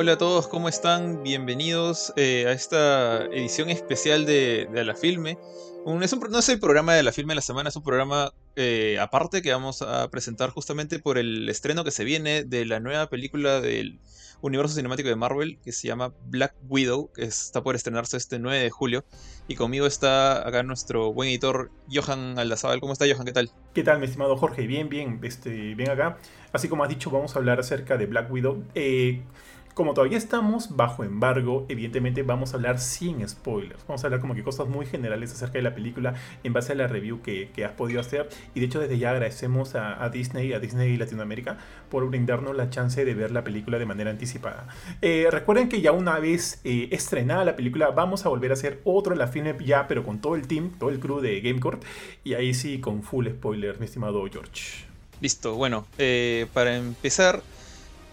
Hola a todos, ¿cómo están? Bienvenidos eh, a esta edición especial de, de La Filme. Un- es un no es el programa de La Filme de la semana, es un programa eh, aparte que vamos a presentar justamente por el estreno que se viene de la nueva película del universo cinemático de Marvel que se llama Black Widow, que está por estrenarse este 9 de julio. Y conmigo está acá nuestro buen editor Johan Aldazábal. ¿Cómo está Johan? ¿Qué tal? ¿Qué tal, mi estimado Jorge? Bien, bien, este, bien acá. Así como has dicho, vamos a hablar acerca de Black Widow. Eh, como todavía estamos bajo embargo, evidentemente vamos a hablar sin spoilers. Vamos a hablar como que cosas muy generales acerca de la película en base a la review que, has podido hacer. Y de hecho desde ya agradecemos a, Disney, a Disney Latinoamérica, por brindarnos la chance de ver la película de manera anticipada. Eh, recuerden que ya una vez eh, estrenada la película, vamos a volver a hacer otro La Filme ya, pero con todo el team, todo el crew de GameCourt. Y ahí sí, con full spoilers, mi estimado George. Listo, bueno, eh, para empezar,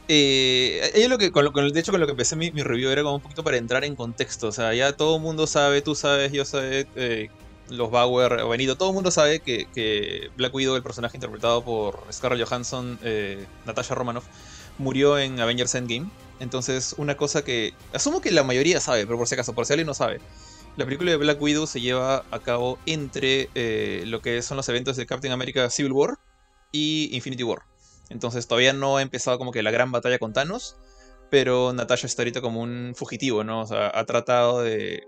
eh, lo que, con de hecho con lo que empecé mi, review era como un poquito para entrar en contexto, o sea, ya todo el mundo sabe, tú sabes, yo sé, eh, los Bauer, Benito, todo el mundo sabe que, que Black Widow, el personaje interpretado por Scarlett Johansson, eh, Natasha Romanoff, murió en Avengers Endgame. Entonces, una cosa que asumo que la mayoría sabe, pero por si acaso, por si alguien no sabe, la película de Black Widow se lleva a cabo entre eh, lo que son los eventos de Captain America Civil War y Infinity War. Entonces todavía no ha empezado como que la gran batalla con Thanos, pero Natasha está ahorita como un fugitivo, ¿no? O sea, ha tratado de...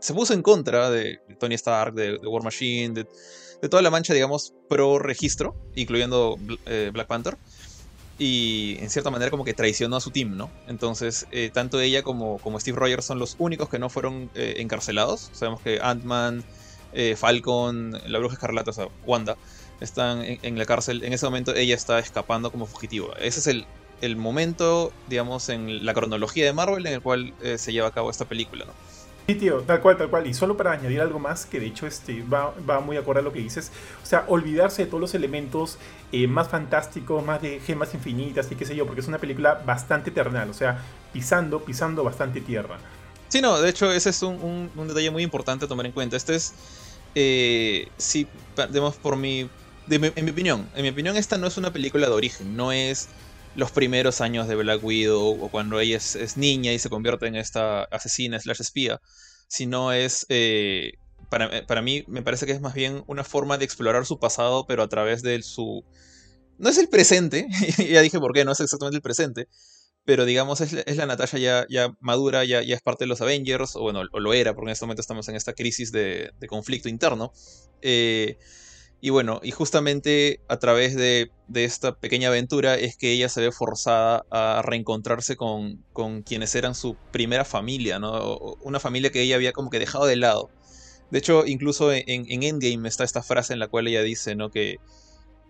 se puso en contra de, Tony Stark, de, War Machine, de, toda la mancha, digamos, pro registro, incluyendo eh, Black Panther. Y en cierta manera como que traicionó a su team, ¿no? Entonces, eh, tanto ella como, como Steve Rogers son los únicos que no fueron eh, encarcelados. Sabemos que Ant-Man, Falcon, la Bruja Escarlata, o sea, Wanda, están en, en la cárcel. En ese momento ella está escapando como fugitiva. Ese es el, el momento, digamos, en la cronología de Marvel en el cual eh, se lleva a cabo esta película, ¿no? Sí, tío, tal cual, tal cual. Y solo para añadir algo más, que de hecho este, va, va muy acorde a lo que dices. O sea, olvidarse de todos los elementos eh, más fantásticos, más de gemas infinitas y qué sé yo, porque es una película bastante terrenal. O sea, pisando, pisando bastante tierra. Sí, no, de hecho ese es un, un- un detalle muy importante a tomar en cuenta. Este es, eh, pa- digamos, por mi, en mi opinión, en mi opinión esta no es una película de origen, no es los primeros años de Black Widow o cuando ella es, niña y se convierte en esta asesina slash espía, sino es, eh, para, eh, para mí me parece que es más bien una forma de explorar su pasado, pero a través de su... No es el presente, ya dije por qué, no es exactamente el presente, pero digamos es, la- Natasha ya, ya madura, ya, ya es parte de los Avengers, o bueno, o lo era, porque en este momento estamos en esta crisis de, de conflicto interno. Eh, y bueno, y justamente a través de, de esta pequeña aventura es que ella se ve forzada a reencontrarse con, con quienes eran su primera familia, ¿no? Una familia que ella había como que dejado de lado. De hecho, incluso en, en Endgame está esta frase en la cual ella dice, ¿no? Que,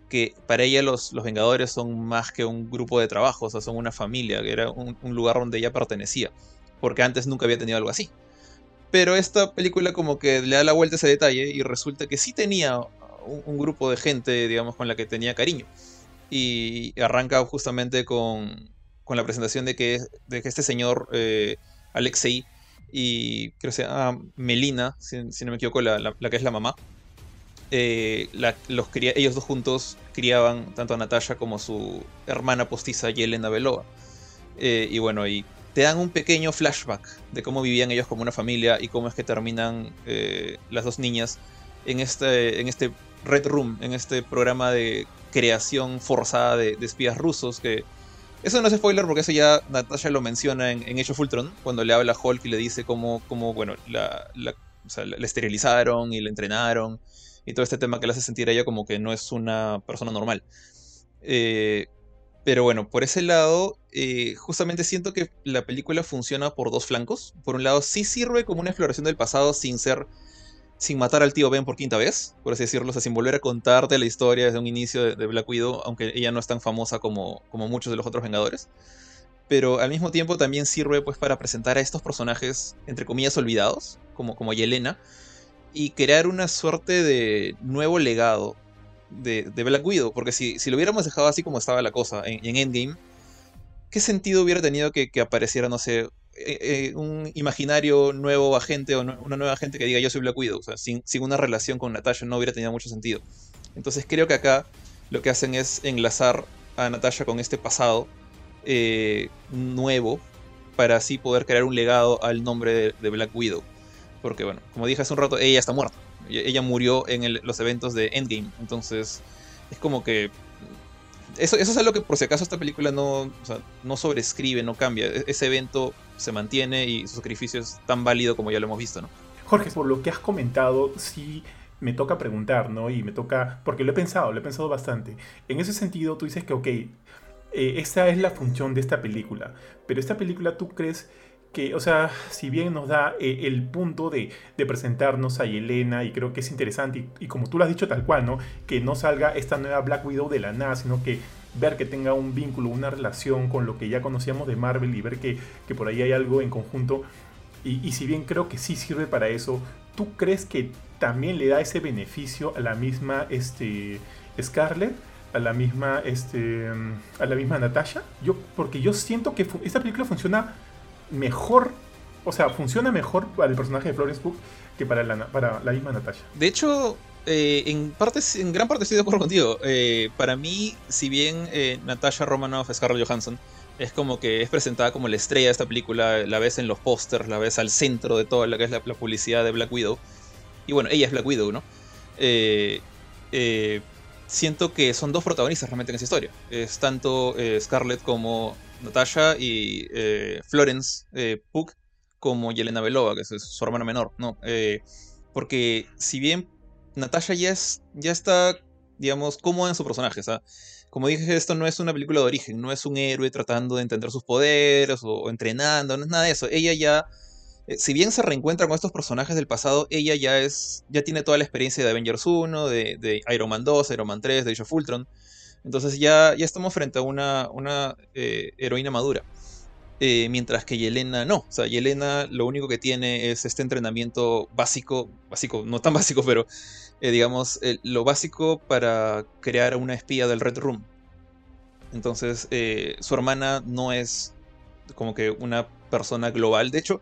que para ella los, los Vengadores son más que un grupo de trabajo, o sea, son una familia, que era un, un lugar donde ella pertenecía, porque antes nunca había tenido algo así. Pero esta película como que le da la vuelta a ese detalle y resulta que sí tenía un, grupo de gente, digamos, con la que tenía cariño. Y arranca justamente con, con la presentación de que, de que este señor, eh, Alexei, y creo que se Melina, si, no me equivoco, la- la- que es la mamá, eh, la- los ellos dos juntos criaban tanto a Natasha como a su hermana postiza Yelena Belova. Eh, y bueno, y te dan un pequeño flashback de cómo vivían ellos como una familia y cómo es que terminan eh, las dos niñas en este, en este Red Room, en este programa de creación forzada de, espías rusos que... Eso no es spoiler porque eso ya Natasha lo menciona en, en Age of cuando le habla a Hulk y le dice cómo, cómo bueno, la, la, o sea, la esterilizaron y la entrenaron y todo este tema que le hace sentir a ella como que no es una persona normal. Eh, pero bueno, por ese lado, eh, justamente siento que la película funciona por dos flancos. Por un lado, sí sirve como una exploración del pasado sin ser. Sin matar al tío Ben por quinta vez, por así decirlo, o sea, sin volver a contarte la historia desde un inicio de, Black Widow, aunque ella no es tan famosa como, como muchos de los otros Vengadores. Pero al mismo tiempo también sirve pues para presentar a estos personajes, entre comillas, olvidados, como, como Yelena, y crear una suerte de nuevo legado de, de Black Widow. Porque si, si lo hubiéramos dejado así como estaba la cosa en, en Endgame, ¿qué sentido hubiera tenido que, que apareciera, no sé, eh, eh, un imaginario nuevo agente o una nueva agente que diga yo soy Black Widow? O sea, sin, una relación con Natasha no hubiera tenido mucho sentido. Entonces creo que acá lo que hacen es enlazar a Natasha con este pasado eh, nuevo para así poder crear un legado al nombre de, Black Widow. Porque bueno, como dije hace un rato, ella está muerta. Ella murió en los eventos de Endgame. Entonces es como que... Eso, eso es algo que por si acaso esta película no, no sobrescribe, no cambia. E, ese evento se mantiene y su sacrificio es tan válido como ya lo hemos visto, ¿no? Jorge, por lo que has comentado, sí me toca preguntar, ¿no? Y me toca, porque lo he pensado, lo he pensado bastante. En ese sentido, tú dices que, ok, eh, esta es la función de esta película, pero esta película tú crees que, o sea, si bien nos da eh, el punto de, presentarnos a Yelena, y creo que es interesante, y, como tú lo has dicho tal cual, ¿no? Que no salga esta nueva Black Widow de la nada, sino que ver que tenga un vínculo, una relación con lo que ya conocíamos de Marvel y ver que, que por ahí hay algo en conjunto. Y, y, si bien creo que sí sirve para eso, ¿tú crees que también le da ese beneficio a la misma este, Scarlett? a la misma este a la misma Natasha yo porque yo siento que esta película funciona mejor o sea funciona mejor para el personaje de Florence Pugh que para la, la misma Natasha de hecho eh, en, parte, en gran parte estoy de acuerdo contigo. Eh, para mí, si bien eh, Natasha Romanoff, Scarlett Johansson, es como que es presentada como la estrella de esta película, la ves en los pósters, la ves al centro de toda la que es la, publicidad de Black Widow. Y bueno, ella es Black Widow, ¿no? siento que son dos protagonistas realmente en esa historia. Es tanto Scarlett como Natasha y Florence Pugh como Yelena Belova, que es su hermana menor, ¿no? porque si bien Natasha ya, es, ya está, digamos, cómoda en su personaje. O como dije, esto no es una película de origen, no es un héroe tratando de entender sus poderes o, entrenando, no es nada de eso. Ella ya, eh, si bien se reencuentra con estos personajes del pasado, ella ya es, ya tiene toda la experiencia de Avengers 1, de, Iron Man 2, Iron Man 3, de Age of. Entonces ya, ya estamos frente a una, una eh, heroína madura. Eh, mientras que Yelena no. O sea, Yelena lo único que tiene es este entrenamiento básico, básico, no tan básico, pero eh, digamos, lo básico para crear una espía del Red Room. Entonces, su hermana no es como que una persona global. De hecho,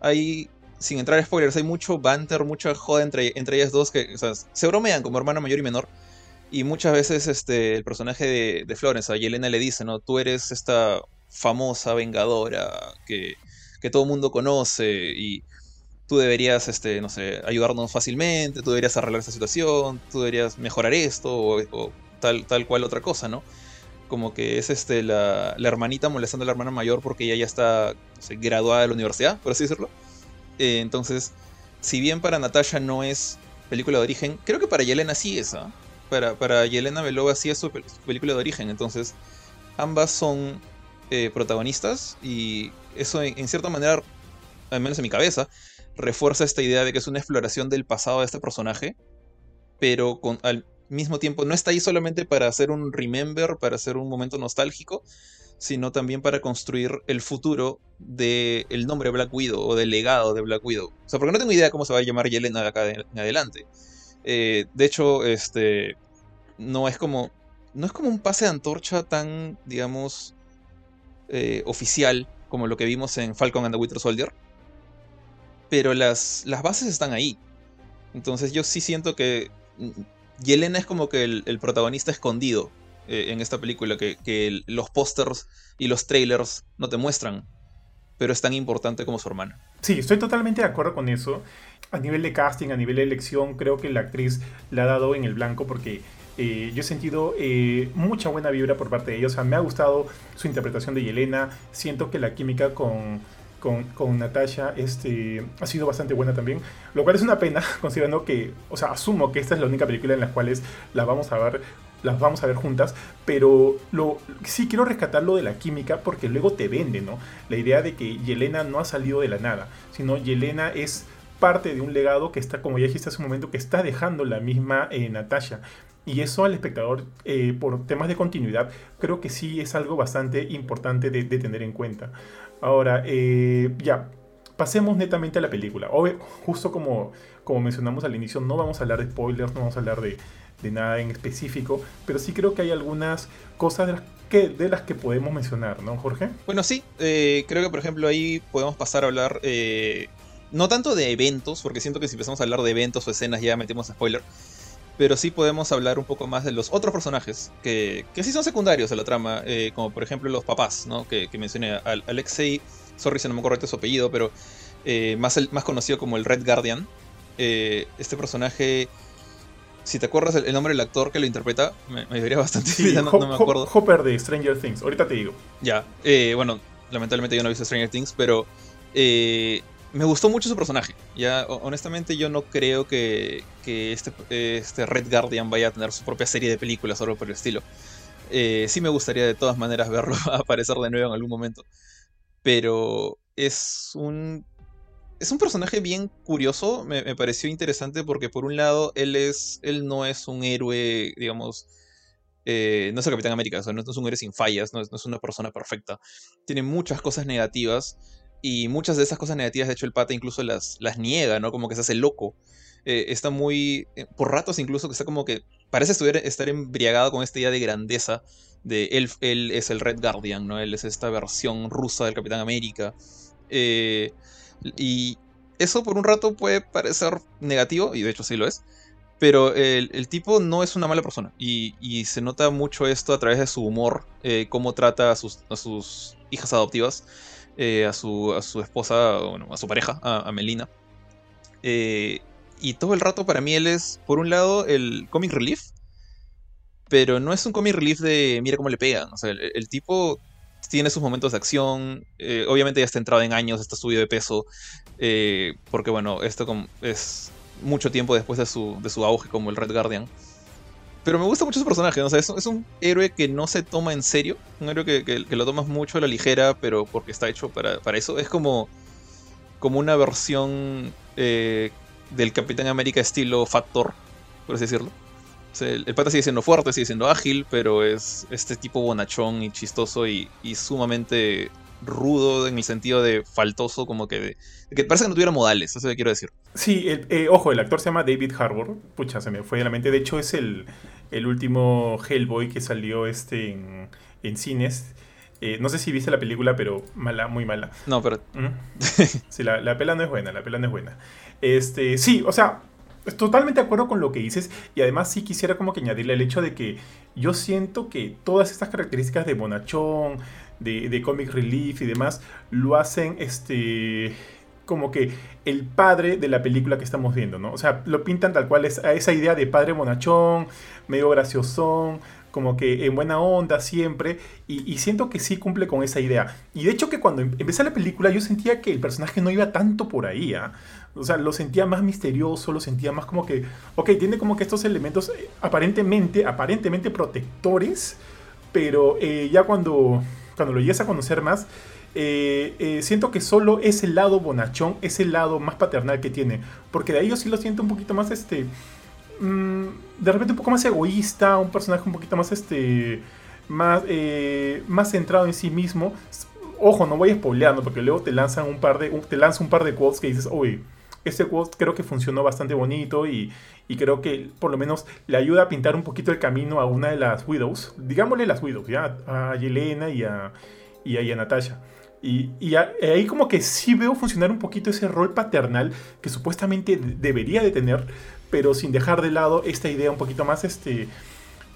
hay, sin entrar a spoilers, hay mucho banter, mucha joda entre, entre ellas dos que se bromean como hermana mayor y menor. Y muchas veces este, el personaje de, Florence, a Yelena le dice, ¿no? Tú eres esta famosa vengadora que, que todo el mundo conoce y tú deberías, este, no sé, ayudarnos fácilmente, tú deberías arreglar esta situación, tú deberías mejorar esto o, tal, tal cual otra cosa, ¿no? Como que es este, la, hermanita molestando a la hermana mayor porque ella ya está graduada de la universidad, por así decirlo. Eh, entonces, si bien para Natasha no es película de origen, creo que para Yelena sí es, ¿ah? Para, para Yelena Belova sí es su, película de origen, entonces ambas son eh, protagonistas y eso en, cierta manera, al menos en mi cabeza, refuerza esta idea de que es una exploración del pasado de este personaje, pero con, al mismo tiempo no está ahí solamente para hacer un remember, para hacer un momento nostálgico, sino también para construir el futuro del el nombre Black Widow o del legado de Black Widow. O sea, porque no tengo idea cómo se va a llamar Yelena de acá en adelante. Eh, de hecho, este no es como no es como un pase de antorcha tan, digamos, eh, oficial como lo que vimos en Falcon and the Winter Soldier pero las, las bases están ahí. Entonces yo sí siento que mm, Yelena es como que el, protagonista escondido eh, en esta película, que, los pósters y los trailers no te muestran, pero es tan importante como su hermana. Sí, estoy totalmente de acuerdo con eso. A nivel de casting, a nivel de elección, creo que la actriz la ha dado en el blanco porque eh, yo he sentido eh, mucha buena vibra por parte de ella. O sea, me ha gustado su interpretación de Yelena. Siento que la química con, con, Natasha este, ha sido bastante buena también. Lo cual es una pena, considerando que, o sea, asumo que esta es la única película en la cuales las vamos a ver, las vamos a ver juntas, pero sí quiero rescatar lo de la química porque luego te vende, ¿no? La idea de que Yelena no ha salido de la nada, sino Yelena es parte de un legado que está, como ya dijiste hace un momento, que está dejando la misma eh, Natasha. Y eso al espectador, eh, por temas de continuidad, creo que sí es algo bastante importante de, de tener en cuenta. Ahora, eh, ya, pasemos netamente a la película. justo como, como mencionamos al inicio, no vamos a hablar de spoilers, no vamos a hablar de, nada en específico, pero sí creo que hay algunas cosas de las que, de las que podemos mencionar, ¿no, Jorge? Bueno, sí, creo que por ejemplo ahí podemos pasar a hablar, no tanto de eventos, porque siento que si empezamos a hablar de eventos o escenas ya metemos spoiler, pero sí podemos hablar un poco más de los otros personajes que, que sí son secundarios a la trama, eh, como por ejemplo los papás, ¿no? que, que mencioné, Alexei sorry si no me acuerdo su apellido, pero eh, más, el, más conocido como el Red Guardian. Eh, este personaje, si te acuerdas el, nombre del actor que lo interpreta, me, me debería bastante sí, no, me acuerdo. Hopper de Stranger Things, ahorita te digo. Ya, bueno, lamentablemente yo no he visto Stranger Things, pero me gustó mucho su personaje. Ya, honestamente, yo no creo que, este, este, Red Guardian vaya a tener su propia serie de películas o algo por el estilo. Eh, sí me gustaría de todas maneras verlo aparecer de nuevo en algún momento. Pero es un. Es un personaje bien curioso. Me, pareció interesante porque, por un lado, él es. Él no es un héroe, digamos. Eh, no es el Capitán América, no, es un héroe sin fallas, no es una persona perfecta. Tiene muchas cosas negativas y muchas de esas cosas negativas, de hecho, el pata incluso las, las niega, ¿no? Como que se hace loco. Eh, está muy. Eh, por ratos incluso que está como que. Parece estar embriagado con esta idea de grandeza. De él, él es el Red Guardian, ¿no? Él es esta versión rusa del Capitán América. Eh, y eso por un rato puede parecer negativo, y de hecho sí lo es. Pero el, tipo no es una mala persona. Y, y, se nota mucho esto a través de su humor, cómo trata a sus, a sus hijas adoptivas. Eh, a, su, a su esposa, bueno, a su pareja, a, Melina. Eh, y todo el rato para mí él es, por un lado, el comic relief, pero no es un comic relief de mira cómo le pegan. O sea, el, tipo tiene sus momentos de acción, eh, obviamente ya está entrado en años, está subido de peso, porque bueno, esto es mucho tiempo después de su, de su auge como el Red Guardian. Pero me gusta mucho su personaje, o sea, es, un héroe que no se toma en serio, un héroe que, lo tomas mucho a la ligera, pero porque está hecho para, eso. Es como, como una versión eh, del Capitán América estilo Factor, por así decirlo. el, pata sigue siendo fuerte, sigue siendo ágil, pero es este tipo bonachón y chistoso y, sumamente rudo en el sentido de faltoso, como que, que parece que no tuviera modales, eso que quiero decir. Sí, eh, ojo, el actor se llama David Harbour, pucha, se me fue de la mente, de hecho es el, el último Hellboy que salió este en, cines. Eh, no sé si viste la película, pero mala, muy mala. No, pero. sí, la, la, pela no es buena, la pela no es buena. Este, sí, o sea, totalmente de acuerdo con lo que dices. Y además sí quisiera como que añadirle el hecho de que yo siento que todas estas características de bonachón, de, de comic relief y demás, lo hacen este como que el padre de la película que estamos viendo, ¿no? O sea, lo pintan tal cual es, a esa idea de padre bonachón, medio graciosón, como que en buena onda siempre, y, siento que sí cumple con esa idea. Y de hecho que cuando em, empecé la película yo sentía que el personaje no iba tanto por ahí, ¿ah? O sea, lo sentía más misterioso, lo sentía más como que, ok, tiene como que estos elementos eh, aparentemente, aparentemente protectores, pero eh, ya cuando, cuando lo llegas a conocer más, eh, eh, siento que solo ese lado bonachón, ese lado más paternal que tiene. Porque de ahí yo sí lo siento un poquito más, este... Mm, de repente un poco más egoísta, un personaje un poquito más, este... Más, eh, más centrado en sí mismo. Ojo, no voy a spoileando porque luego te lanzan un par de, te lanza un par de quotes que dices, oye, este quote creo que funcionó bastante bonito y, y, creo que por lo menos le ayuda a pintar un poquito el camino a una de las Widows, digámosle las Widows, ¿ya? a Yelena y a, y a Natasha. Y, ahí como que sí veo funcionar un poquito ese rol paternal que supuestamente debería de tener, pero sin dejar de lado esta idea un poquito más este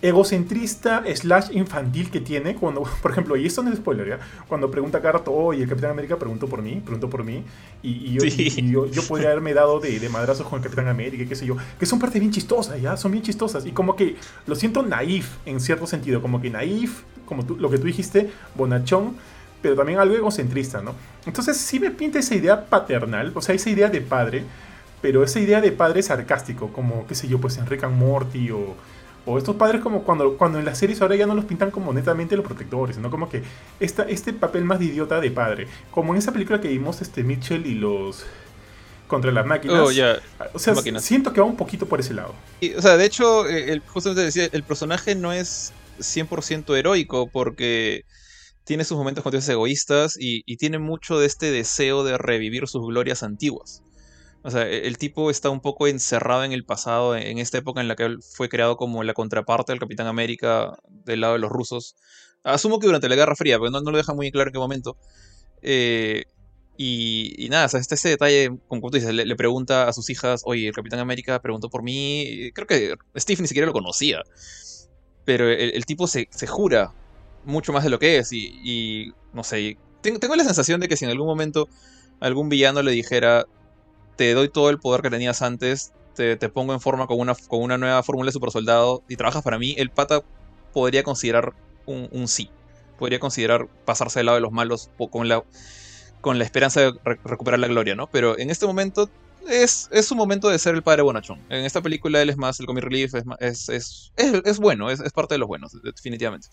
egocentrista slash infantil que tiene cuando, por ejemplo, y esto no es spoiler, ¿ya? Cuando pregunta a Carto, oye, el Capitán América preguntó por mí, preguntó por mí, y, yo, yo, podría haberme dado de, de, madrazos con el Capitán América, qué sé yo, que son parte bien chistosas, ¿ya? Son bien chistosas, y como que lo siento naif en cierto sentido, como que naif, como tú, lo que tú dijiste, bonachón, pero también algo egocentrista, ¿no? Entonces sí me pinta esa idea paternal, o sea, esa idea de padre, pero esa idea de padre sarcástico, como, qué sé yo, pues Enrique and Morty o, o estos padres como cuando, cuando en las series ahora ya no los pintan como netamente los protectores, ¿no? Como que esta, este papel más de idiota de padre, como en esa película que vimos este Mitchell y los contra las máquinas. Oh, o sea, siento que va un poquito por ese lado. o sea, de hecho, eh, el, justamente decía, el personaje no es 100% heroico porque tiene sus momentos con egoístas y, tiene mucho de este deseo de revivir sus glorias antiguas. O sea, e, el tipo está un poco encerrado en el pasado, en esta época en la que él fue creado como la contraparte del Capitán América del lado de los rusos. Asumo que durante la Guerra Fría, pero no, lo deja muy claro en qué momento. Eh, y, nada, o sea, está ese detalle, como tú dices, le, pregunta a sus hijas, oye, el Capitán América preguntó por mí. Creo que Steve ni siquiera lo conocía. Pero el, tipo se, jura mucho más de lo que es y, no sé, tengo, la sensación de que si en algún momento algún villano le dijera, te doy todo el poder que tenías antes, te, pongo en forma con una, con una nueva fórmula de super soldado y trabajas para mí, el pata podría considerar un, sí. Podría considerar pasarse del lado de los malos con la, con la esperanza de recuperar la gloria, ¿no? Pero en este momento es, es su momento de ser el padre bonachón. En esta película él es más el comic relief, es, es, es, bueno, es, parte de los buenos, definitivamente.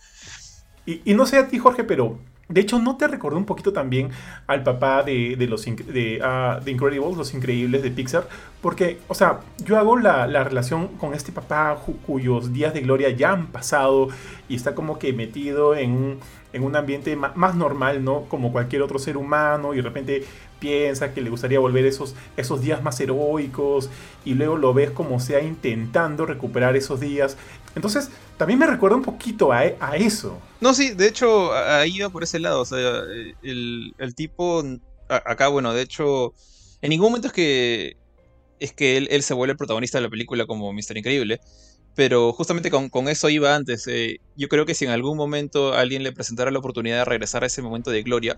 Y, y, no sé a ti, Jorge, pero de hecho, ¿no te recordó un poquito también al papá de, los de, uh, Incredibles, los increíbles de Pixar? Porque, o sea, yo hago la, relación con este papá cuyos días de gloria ya han pasado y está como que metido en un, en un ambiente más normal, ¿no? Como cualquier otro ser humano y de repente piensa que le gustaría volver esos, esos días más heroicos y luego lo ves como sea intentando recuperar esos días. Entonces, también me recuerda un poquito a, eso. No, sí, de hecho, ahí iba por ese lado. O sea, el, tipo. acá, bueno, de hecho. En ningún momento es que. Es que él, se vuelve el protagonista de la película como Mister Increíble. Pero justamente con, eso iba antes. Eh, yo creo que si en algún momento alguien le presentara la oportunidad de regresar a ese momento de gloria,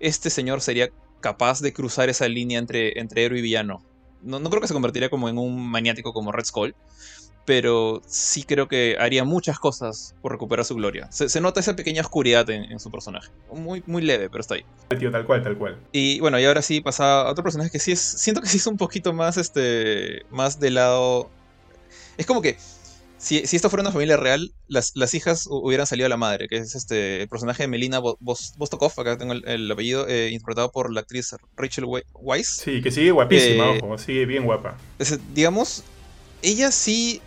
este señor sería capaz de cruzar esa línea entre, entre héroe y villano. No, no creo que se convertiría como en un maniático como Red Skull, pero sí creo que haría muchas cosas por recuperar su gloria. Se, nota esa pequeña oscuridad en, su personaje. Muy, muy leve, pero está ahí. Tío, tal cual, tal cual. Y bueno, y ahora sí pasa a otro personaje que sí es. Siento que sí es un poquito más, este. más del lado. Es como que. Si, esto fuera una familia real, las, las, hijas hubieran salido a la madre, que es este el personaje de Melina Bostokov, acá tengo el, apellido, eh, interpretado por la actriz Rachel Weisz. Sí, que sigue guapísima, eh, ojo, sigue bien guapa. digamos, ella sí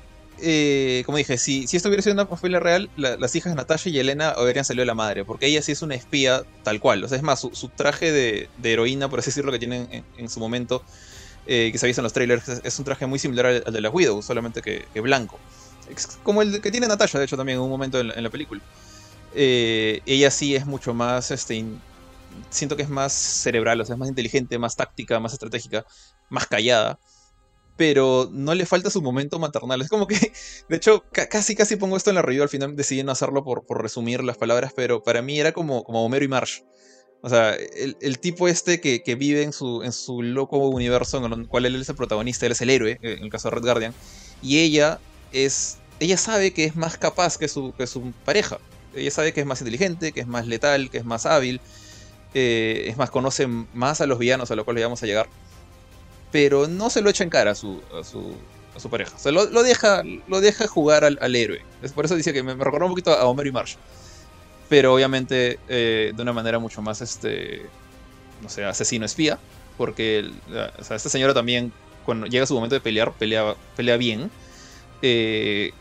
eh, como dije, si, si esto hubiera sido una familia real, las hijas Natasha y Elena habrían salido de la madre, porque ella sí es una espía tal cual. O sea, es más, su, traje de, heroína, por así decirlo, que tienen en, su momento, eh, que se ha visto en los trailers, es, un traje muy similar al, de la Widow, solamente que, blanco. Como el que tiene Natasha, de hecho, también en un momento en, la película. Eh, ella sí es mucho más, este, siento que es más cerebral, o sea, es más inteligente, más táctica, más estratégica, más callada pero no le falta su momento maternal. Es como que, de hecho, casi casi pongo esto en la review, al final decidí no hacerlo por, por resumir las palabras, pero para mí era como, como Homero y Marsh. O sea, el, tipo este que, que, vive en su, en su loco universo en el cual él es el protagonista, él es el héroe, en el caso de Red Guardian, y ella es, ella sabe que es más capaz que su, que su pareja. Ella sabe que es más inteligente, que es más letal, que es más hábil, eh, es más, conoce más a los villanos a los cuales vamos a llegar pero no se lo echa en cara a su, a su, a su pareja. O sea, lo, deja, lo deja jugar al, héroe. Es por eso dice que me, recordó un poquito a Homero y Marsh. Pero obviamente eh, de una manera mucho más, este, no sé, asesino espía. Porque esta señora también, cuando llega su momento de pelear, pelea, pelea bien. Eh,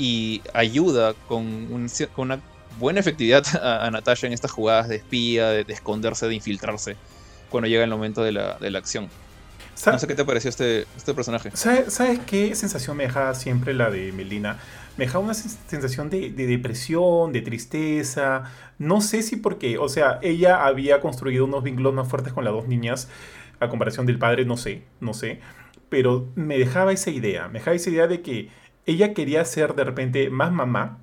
y ayuda con, con, una buena efectividad a, Natasha en estas jugadas de espía, de, esconderse, de infiltrarse, cuando llega el momento de la, de la acción. No sé qué te pareció este, este personaje. ¿Sabes, qué sensación me deja siempre la de Melina? Me deja una sensación de, depresión, de tristeza. No sé si porque, o sea, ella había construido unos vínculos más fuertes con las dos niñas a comparación del padre, no sé, no sé. Pero me dejaba esa idea, me dejaba esa idea de que ella quería ser de repente más mamá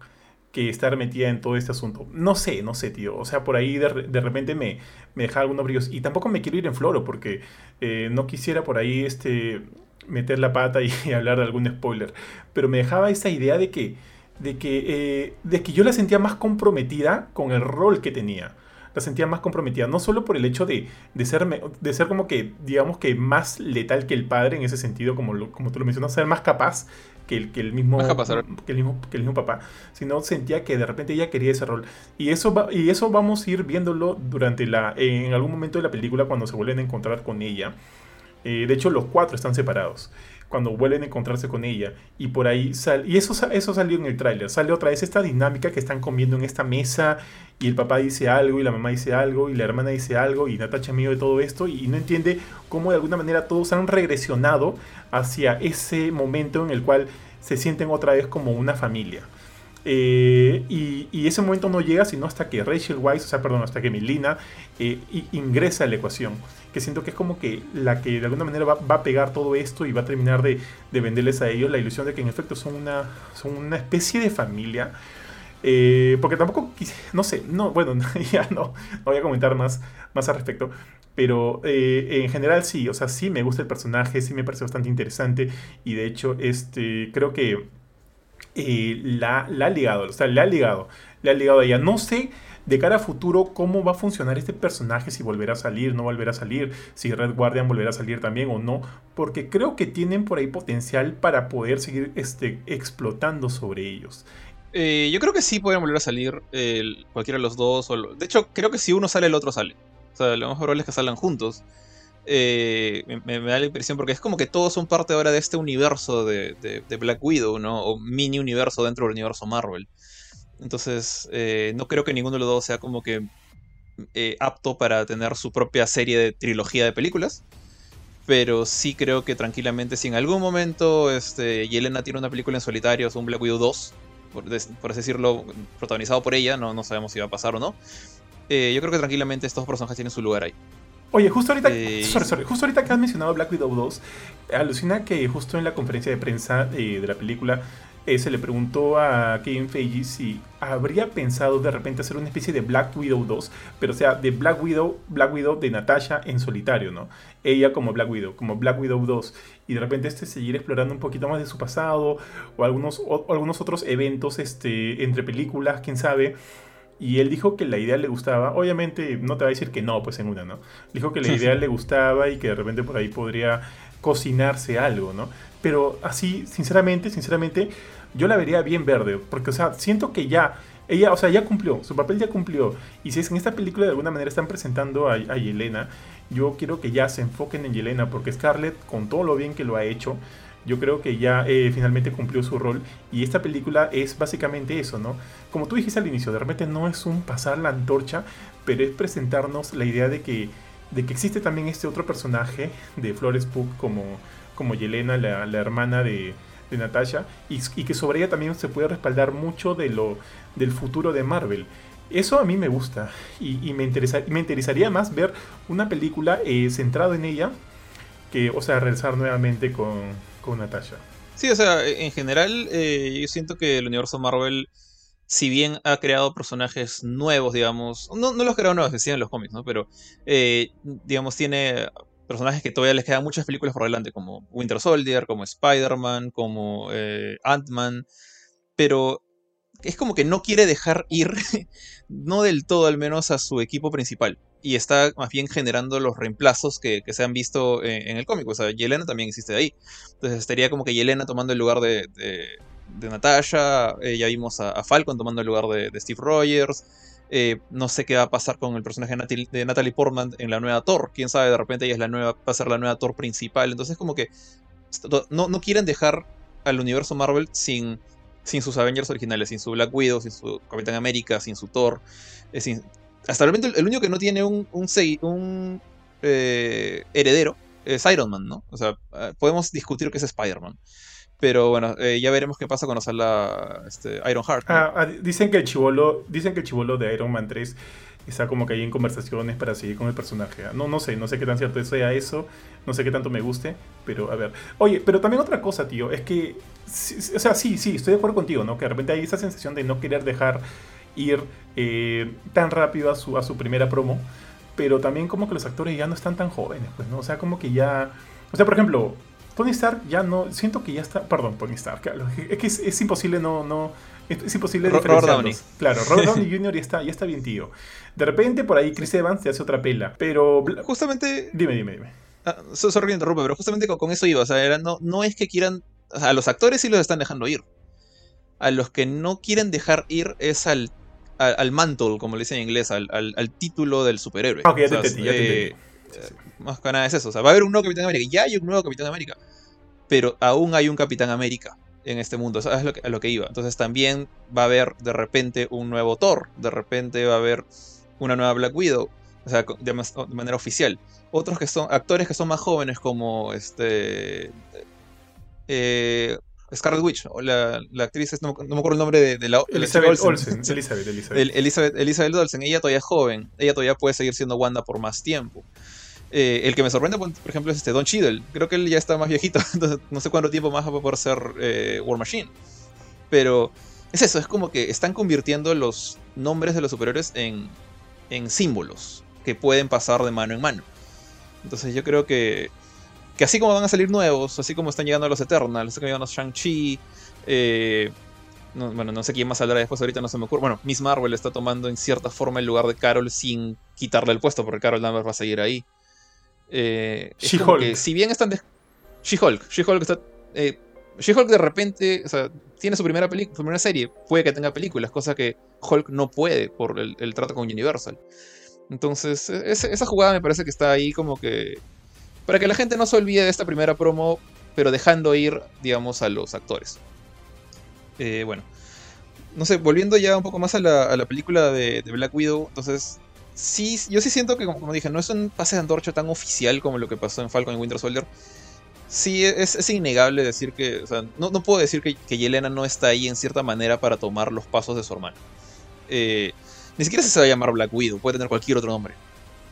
que estar metida en todo este asunto. No sé, no sé, tío. O sea, por ahí de, repente me, me deja algunos brillos. Y tampoco me quiero ir en floro porque eh, no quisiera por ahí este, meter la pata y, hablar de algún spoiler. Pero me dejaba esa idea de que, de, que, eh, de que yo la sentía más comprometida con el rol que tenía. La sentía más comprometida, no solo por el hecho de, de, ser, de ser como que, digamos que más letal que el padre en ese sentido, como, como tú lo mencionas, ser más capaz que el, que el, mismo, que el, mismo, que el mismo papá, sino sentía que de repente ella quería ese rol. Y eso, va, y eso vamos a ir viéndolo durante la, en algún momento de la película cuando se vuelven a encontrar con ella. Eh, de hecho, los cuatro están separados cuando vuelven a encontrarse con ella. Y por ahí sal y eso, eso salió en el tráiler. Sale otra vez esta dinámica que están comiendo en esta mesa y el papá dice algo y la mamá dice algo y la hermana dice algo y Natacha miedo de todo esto y no entiende cómo de alguna manera todos han regresionado hacia ese momento en el cual se sienten otra vez como una familia. Eh, y, ese momento no llega sino hasta que Rachel Weisz, o sea, perdón, hasta que Melina eh, ingresa a la ecuación. Que siento que es como que la que de alguna manera va, a pegar todo esto y va a terminar de, venderles a ellos la ilusión de que en efecto son una, son una especie de familia. Eh, porque tampoco, no sé, no, bueno, ya no, no voy a comentar más, más al respecto. Pero eh, en general sí, o sea, sí me gusta el personaje, sí me parece bastante interesante. Y de hecho, este, creo que eh, la, la ha ligado, o sea, le ha ligado, le ha ligado a ella. No sé de cara a futuro cómo va a funcionar este personaje, si volverá a salir, no volverá a salir, si Red Guardian volverá a salir también o no, porque creo que tienen por ahí potencial para poder seguir este, explotando sobre ellos. Eh, yo creo que sí pueden volver a salir cualquiera de los dos. O de hecho, creo que si uno sale, el otro sale. O sea, lo más probable es que salgan juntos. Eh, me, da la impresión porque es como que todos son parte ahora de este universo de, de Black Widow, ¿no? O mini universo dentro del universo Marvel. Entonces, eh, no creo que ninguno de los dos sea como que eh, apto para tener su propia serie de trilogía de películas. Pero sí creo que tranquilamente, si en algún momento este, Yelena tiene una película en solitario, o un Black Widow 2, por, así decirlo, protagonizado por ella, no, no sabemos si va a pasar o no. Eh, yo creo que tranquilamente estos personajes tienen su lugar ahí. Oye, justo ahorita, justo ahorita que has mencionado Black Widow 2, alucina que justo en la conferencia de prensa de la película eh, se le preguntó a Kevin Feige si habría pensado de repente hacer una especie de Black Widow 2, pero o sea, de Black Widow, Black Widow de Natasha en solitario, ¿no? Ella como Black Widow, como Black Widow 2, y de repente este seguir explorando un poquito más de su pasado o algunos, algunos otros eventos este, entre películas, quién sabe. Y él dijo que la idea le gustaba. Obviamente no te va a decir que no, pues en una, ¿no? Dijo que la idea le gustaba y que de repente por ahí podría cocinarse algo, ¿no? Pero así, sinceramente, sinceramente, yo la vería bien verde, porque, o sea, siento que ya, ella, o sea, ya cumplió, su papel ya cumplió. Y si es en esta película de alguna manera están presentando a, a Yelena, yo quiero que ya se enfoquen en Yelena, porque Scarlett, con todo lo bien que lo ha hecho, yo creo que ya eh, finalmente cumplió su rol. Y esta película es básicamente eso, ¿no? Como tú dijiste al inicio, de repente no es un pasar la antorcha, pero es presentarnos la idea de que, de que existe también este otro personaje de Flores Pugh como, como Yelena, la hermana de, de Natasha y, que sobre ella también se puede respaldar mucho de lo, del futuro de Marvel. Eso a mí me gusta y, me, interesa, me interesaría más ver una película eh, centrada en ella que, o sea, regresar nuevamente con, con Natasha. Sí, o sea, en general eh, yo siento que el universo Marvel, si bien ha creado personajes nuevos, digamos, no, no los creado nuevos, decían en los cómics, ¿no? Pero, eh, digamos, tiene personajes que todavía les quedan muchas películas por delante, como Winter Soldier, como Spider-Man, como eh, Ant-Man, pero es como que no quiere dejar ir, no del todo al menos, a su equipo principal. Y está más bien generando los reemplazos que, se han visto en, el cómic. O sea, Yelena también existe ahí. Entonces estaría como que Yelena tomando el lugar de, de, Natasha. Eh, ya vimos a, Falcon tomando el lugar de, Steve Rogers. Eh, no sé qué va a pasar con el personaje de Natalie, Portman en la nueva Thor. Quién sabe, de repente ella es la nueva, va a ser la nueva Thor principal. Entonces, como que no, no quieren dejar al universo Marvel sin, sin sus Avengers originales, sin su Black Widow, sin su Capitán América, sin su Thor. hasta el momento, el único que no tiene un, un, un eh, heredero es Iron Man, ¿no? O sea, ah, podemos discutir que es Spider-Man. Pero bueno, eh, ya veremos qué pasa cuando salga este, Iron Heart. Ah, ah, dicen que el chivolo, dicen que el chivolo de Iron Man 3 está como que ahí en conversaciones para seguir con el personaje. Ah, no, no sé, no sé qué tan cierto sea eso, no sé qué tanto me guste, pero a ver. Oye, pero también otra cosa, tío, es que, o sea, sí, sí, estoy de acuerdo contigo, ¿no? Que de repente hay esa sensación de no querer dejar ir eh, tan rápido a su, a su primera promo, pero también como que los actores ya no están tan jóvenes, pues, ¿no? O sea, como que ya... O sea, por ejemplo, Tony Stark ya no. Siento que ya está. Perdón, Tony Stark. Es que es, imposible no. no es, imposible diferenciarlos. Claro, Robert Downey Jr. ya está, ya está bien, tío. De repente por ahí Chris Evans te hace otra pela. Pero. Justamente. Dime, dime, dime. Ah, sorry, interrumpe, pero justamente con, eso iba. O sea, no, no es que quieran. O sea, a los actores sí los están dejando ir. A los que no quieren dejar ir es al, al, mantle, como le dicen en inglés, al, al, título del superhéroe. Ok, ya te entendí, ya te entendí. Más que nada es eso. O sea, va a haber un nuevo Capitán América. Ya hay un nuevo Capitán América. Pero aún hay un Capitán América en este mundo. Eso es lo que, a lo que iba. Entonces también va a haber de repente un nuevo Thor. De repente va a haber una nueva Black Widow. O sea, de, manera oficial. Otros que son actores que son más jóvenes, como este. Eh, Scarlet Witch, o la, actriz, no, me acuerdo el nombre de, la. Elizabeth Olsen. Elizabeth, Elizabeth. Elizabeth, Elizabeth Olsen. Ella todavía es joven. Ella todavía puede seguir siendo Wanda por más tiempo. Eh, el que me sorprende, por ejemplo, es este Don Cheadle. Creo que él ya está más viejito, entonces no sé cuánto tiempo más va a poder ser eh, War Machine. Pero es eso, es como que están convirtiendo los nombres de los superiores en, en símbolos que pueden pasar de mano en mano. Entonces yo creo que, que así como van a salir nuevos, así como están llegando los Eternals, están llegando Shang-Chi, eh, bueno, no sé quién más saldrá después, ahorita no se me ocurre. Bueno, Miss Marvel está tomando en cierta forma el lugar de Carol sin quitarle el puesto, porque Carol Danvers va a seguir ahí. Eh, She-Hulk. Si bien están... De... She-Hulk. She-Hulk está... Eh, She-Hulk de repente, o sea, tiene su primera, su primera serie, puede que tenga películas, cosa que Hulk no puede por el, trato con Universal. Entonces, e, esa jugada me parece que está ahí como que... Para que la gente no se olvide de esta primera promo, pero dejando ir, digamos, a los actores. Eh, bueno, no sé, volviendo ya un poco más a la, película de, Black Widow, entonces, sí, yo sí siento que, como, dije, no es un pase de antorcha tan oficial como lo que pasó en Falcon y Winter Soldier. Sí, es, innegable decir que, o sea, no, puedo decir que, que, Yelena no está ahí en cierta manera para tomar los pasos de su hermano. Eh, ni siquiera se va a llamar Black Widow, puede tener cualquier otro nombre.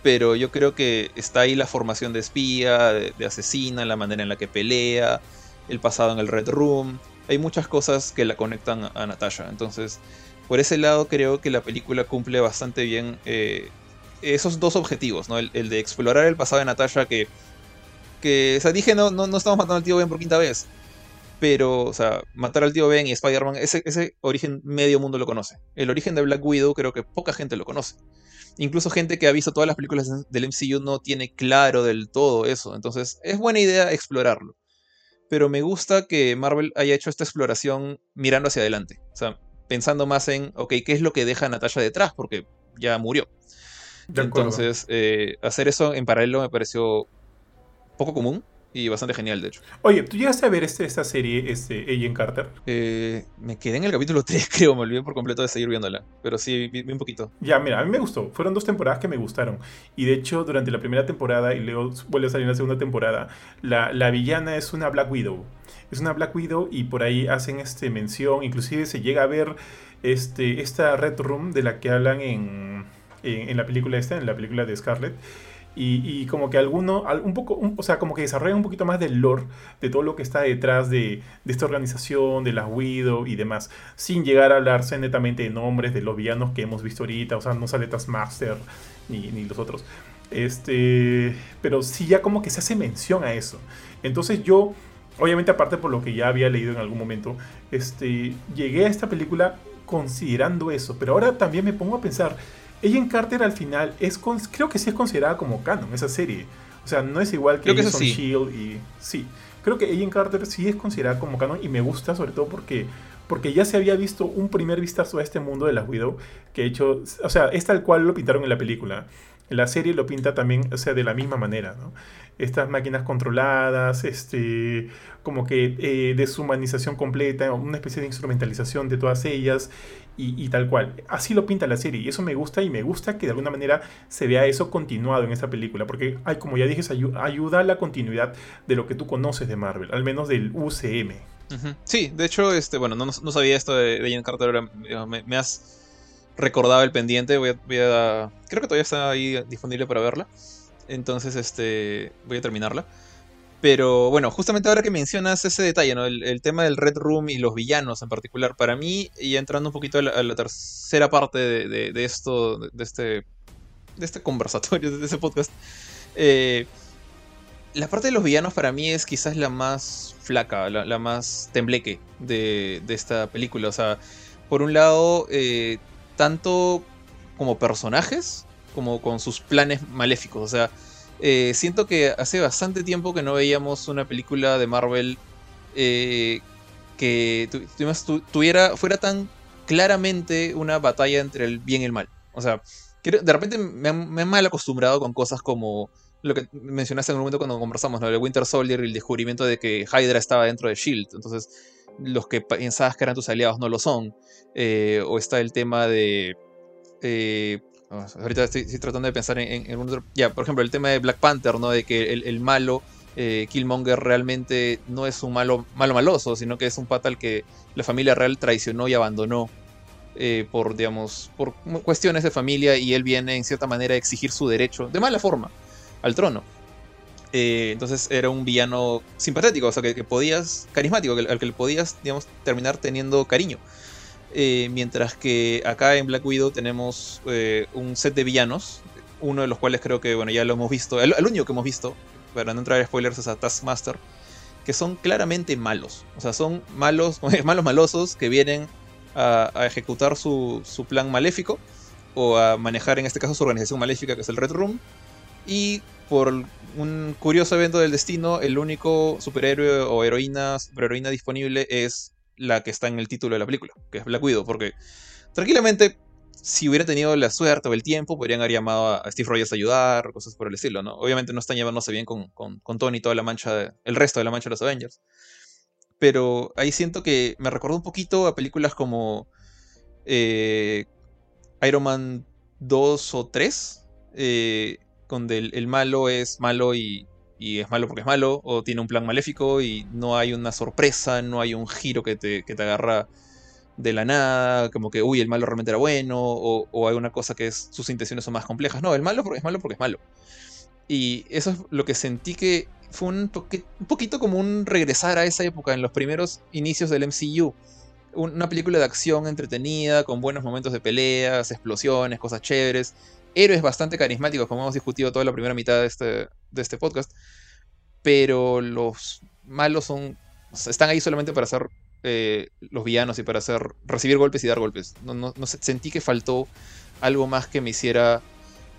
Pero yo creo que está ahí la formación de espía, de asesina, la manera en la que pelea, el pasado en el Red Room, hay muchas cosas que la conectan a Natasha. Entonces, por ese lado creo que la película cumple bastante bien eh, esos dos objetivos, ¿no? El, de explorar el pasado de Natasha que... que o sea, dije, no, no, no estamos matando al tío Ben por quinta vez. Pero, o sea, matar al tío Ben y Spider-Man, ese, ese origen medio mundo lo conoce. El origen de Black Widow creo que poca gente lo conoce. Incluso gente que ha visto todas las películas del MCU no tiene claro del todo eso. Entonces, es buena idea explorarlo pero me gusta que Marvel haya hecho esta exploración mirando hacia adelante. O sea, pensando más en, ok, ¿qué es lo que deja Natasha detrás? Porque ya murió. Entonces, eh, hacer eso en paralelo me pareció poco común y bastante genial, de hecho. Oye, ¿tú llegaste a ver este, esta serie, este, Agent Carter? Eh, me quedé en el capítulo 3, creo, me olvidé por completo de seguir viéndola. Pero sí, vi, un poquito. Ya, mira, a mí me gustó. Fueron dos temporadas que me gustaron. Y de hecho, durante la primera temporada, y luego vuelve a salir en la segunda temporada, la, la villana es una Black Widow. Es una Black Widow y por ahí hacen este mención, inclusive se llega a ver este, esta Red Room de la que hablan en, en, la película esta, en la película de Scarlett y, como que alguno, un poco, o sea, como que desarrolla un poquito más del lore de todo lo que está detrás de, esta organización, de las Widow y demás, sin llegar a hablarse netamente de nombres de los villanos que hemos visto ahorita, o sea, no sale Taskmaster ni, ni los otros. Este, pero sí ya como que se hace mención a eso. Entonces yo, obviamente aparte por lo que ya había leído en algún momento, este, llegué a esta película considerando eso, pero ahora también me pongo a pensar, Agent Carter al final es creo que sí es considerada como canon esa serie. O sea, no es igual que Agent Shield y sí. Creo que Agent Carter sí es considerada como canon y me gusta sobre todo porque porque ya se había visto un primer vistazo a este mundo de las Widow que he hecho, o sea, es tal cual lo pintaron en la película. La serie lo pinta también, o sea, de la misma manera, ¿no? Estas máquinas controladas, este, como que eh, deshumanización completa, una especie de instrumentalización de todas ellas y, tal cual. Así lo pinta la serie y eso me gusta y me gusta que de alguna manera se vea eso continuado en esta película, porque, hay, como ya dije, ayuda a la continuidad de lo que tú conoces de Marvel, al menos del UCM. Sí, de hecho, este, bueno, no, no sabía esto de, de Carter, me, me has recordaba el pendiente. Voy a, creo que todavía está ahí disponible para verla. Entonces, este, voy a terminarla. Pero bueno, justamente ahora que mencionas ese detalle, ¿no? El, tema del Red Room y los villanos en particular, para mí, y entrando un poquito a la, tercera parte de, esto, de, este, de este conversatorio, de este podcast, eh, la parte de los villanos para mí es quizás la más flaca, la, más tembleque de, esta película. O sea, por un lado, eh, tanto como personajes como con sus planes maléficos. O sea, eh, siento que hace bastante tiempo que no veíamos una película de Marvel eh, que tuviera, fuera tan claramente una batalla entre el bien y el mal. O sea, de repente me, me han mal acostumbrado con cosas como lo que mencionaste en un momento cuando conversamos, ¿no? El Winter Soldier y el descubrimiento de que Hydra estaba dentro de Shield. Entonces, los que pensabas que eran tus aliados no lo son. Eh, o está el tema de... Eh, ahorita estoy, tratando de pensar en, un otro... Ya, por ejemplo, el tema de Black Panther, ¿no? De que el, malo, eh, Killmonger, realmente no es un malo, malo maloso, sino que es un pata al que la familia real traicionó y abandonó. por, digamos, por cuestiones de familia y él viene en cierta manera a exigir su derecho, de mala forma, al trono. entonces era un villano simpatético, o sea, que, podías, carismático, al que le podías, digamos, terminar teniendo cariño. Eh, mientras que acá en Black Widow tenemos eh, un set de villanos, uno de los cuales creo que bueno ya lo hemos visto, el, único que hemos visto, para no entrar en spoilers, es a Taskmaster, que son claramente malos. O sea, son malos, malos malosos que vienen a, ejecutar su, su, plan maléfico o a manejar en este caso su organización maléfica que es el Red Room. Y por un curioso evento del destino, el único superhéroe o heroína, superheroína disponible es la que está en el título de la película, que es Black Widow, porque tranquilamente, si hubiera tenido la suerte o el tiempo, podrían haber llamado a Steve Rogers a ayudar, cosas por el estilo, ¿no? Obviamente no están llevándose bien con, con, Tony y toda la mancha, el resto de la mancha de los Avengers. Pero ahí siento que me recordó un poquito a películas como eh, Iron Man 2 o 3, eh, donde el, malo es malo y, y es malo porque es malo, o tiene un plan maléfico y no hay una sorpresa, no hay un giro que te, que te agarra de la nada, como que, uy, el malo realmente era bueno, o, hay una cosa que es, sus intenciones son más complejas. No, el malo es malo porque es malo. Y eso es lo que sentí que fue un, un poquito como un regresar a esa época, en los primeros inicios del MCU. Una película de acción entretenida, con buenos momentos de peleas, explosiones, cosas chéveres héroes bastante carismáticos, como hemos discutido toda la primera mitad de este, de este podcast. Pero los malos son. están ahí solamente para ser eh, los villanos y para hacer. recibir golpes y dar golpes. No, no, sentí que faltó algo más que me hiciera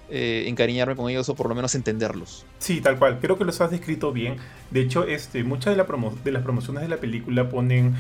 eh, encariñarme con ellos o por lo menos entenderlos. Sí, tal cual. Creo que los has descrito bien. De hecho, este, muchas de, la de las promociones de la película ponen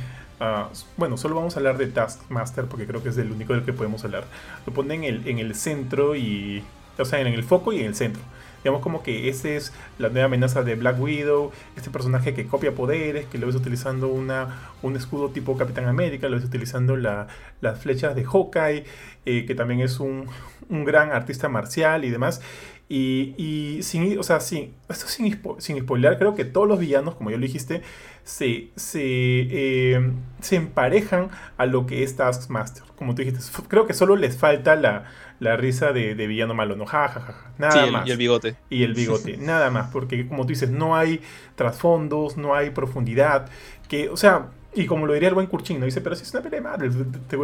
Bueno, solo vamos a hablar de Taskmaster porque creo que es el único del que podemos hablar. Lo ponen en el, en el centro y. O sea, en el foco y en el centro. Digamos como que esa es la nueva amenaza de Black Widow, este personaje que copia poderes, que lo ves utilizando una, un escudo tipo Capitán América, lo ves utilizando la, las flechas de Hawkeye, eh, que también es un, un gran artista marcial y demás. Y, y sin, o sea, sin, esto sin, sin spoiler, creo que todos los villanos, como ya lo dijiste, se, se, eh, se emparejan a lo que es Taskmaster. Como tú dijiste, creo que solo les falta la, la risa de, de, villano malo, ¿no? Ja, ja, ja, nada más. Y el bigote. Y el bigote, nada más, porque como tú dices, no hay trasfondos, no hay profundidad, que, o sea, y como lo diría el buen Kurchin, ¿no? Dice, pero si es una pelea de madre,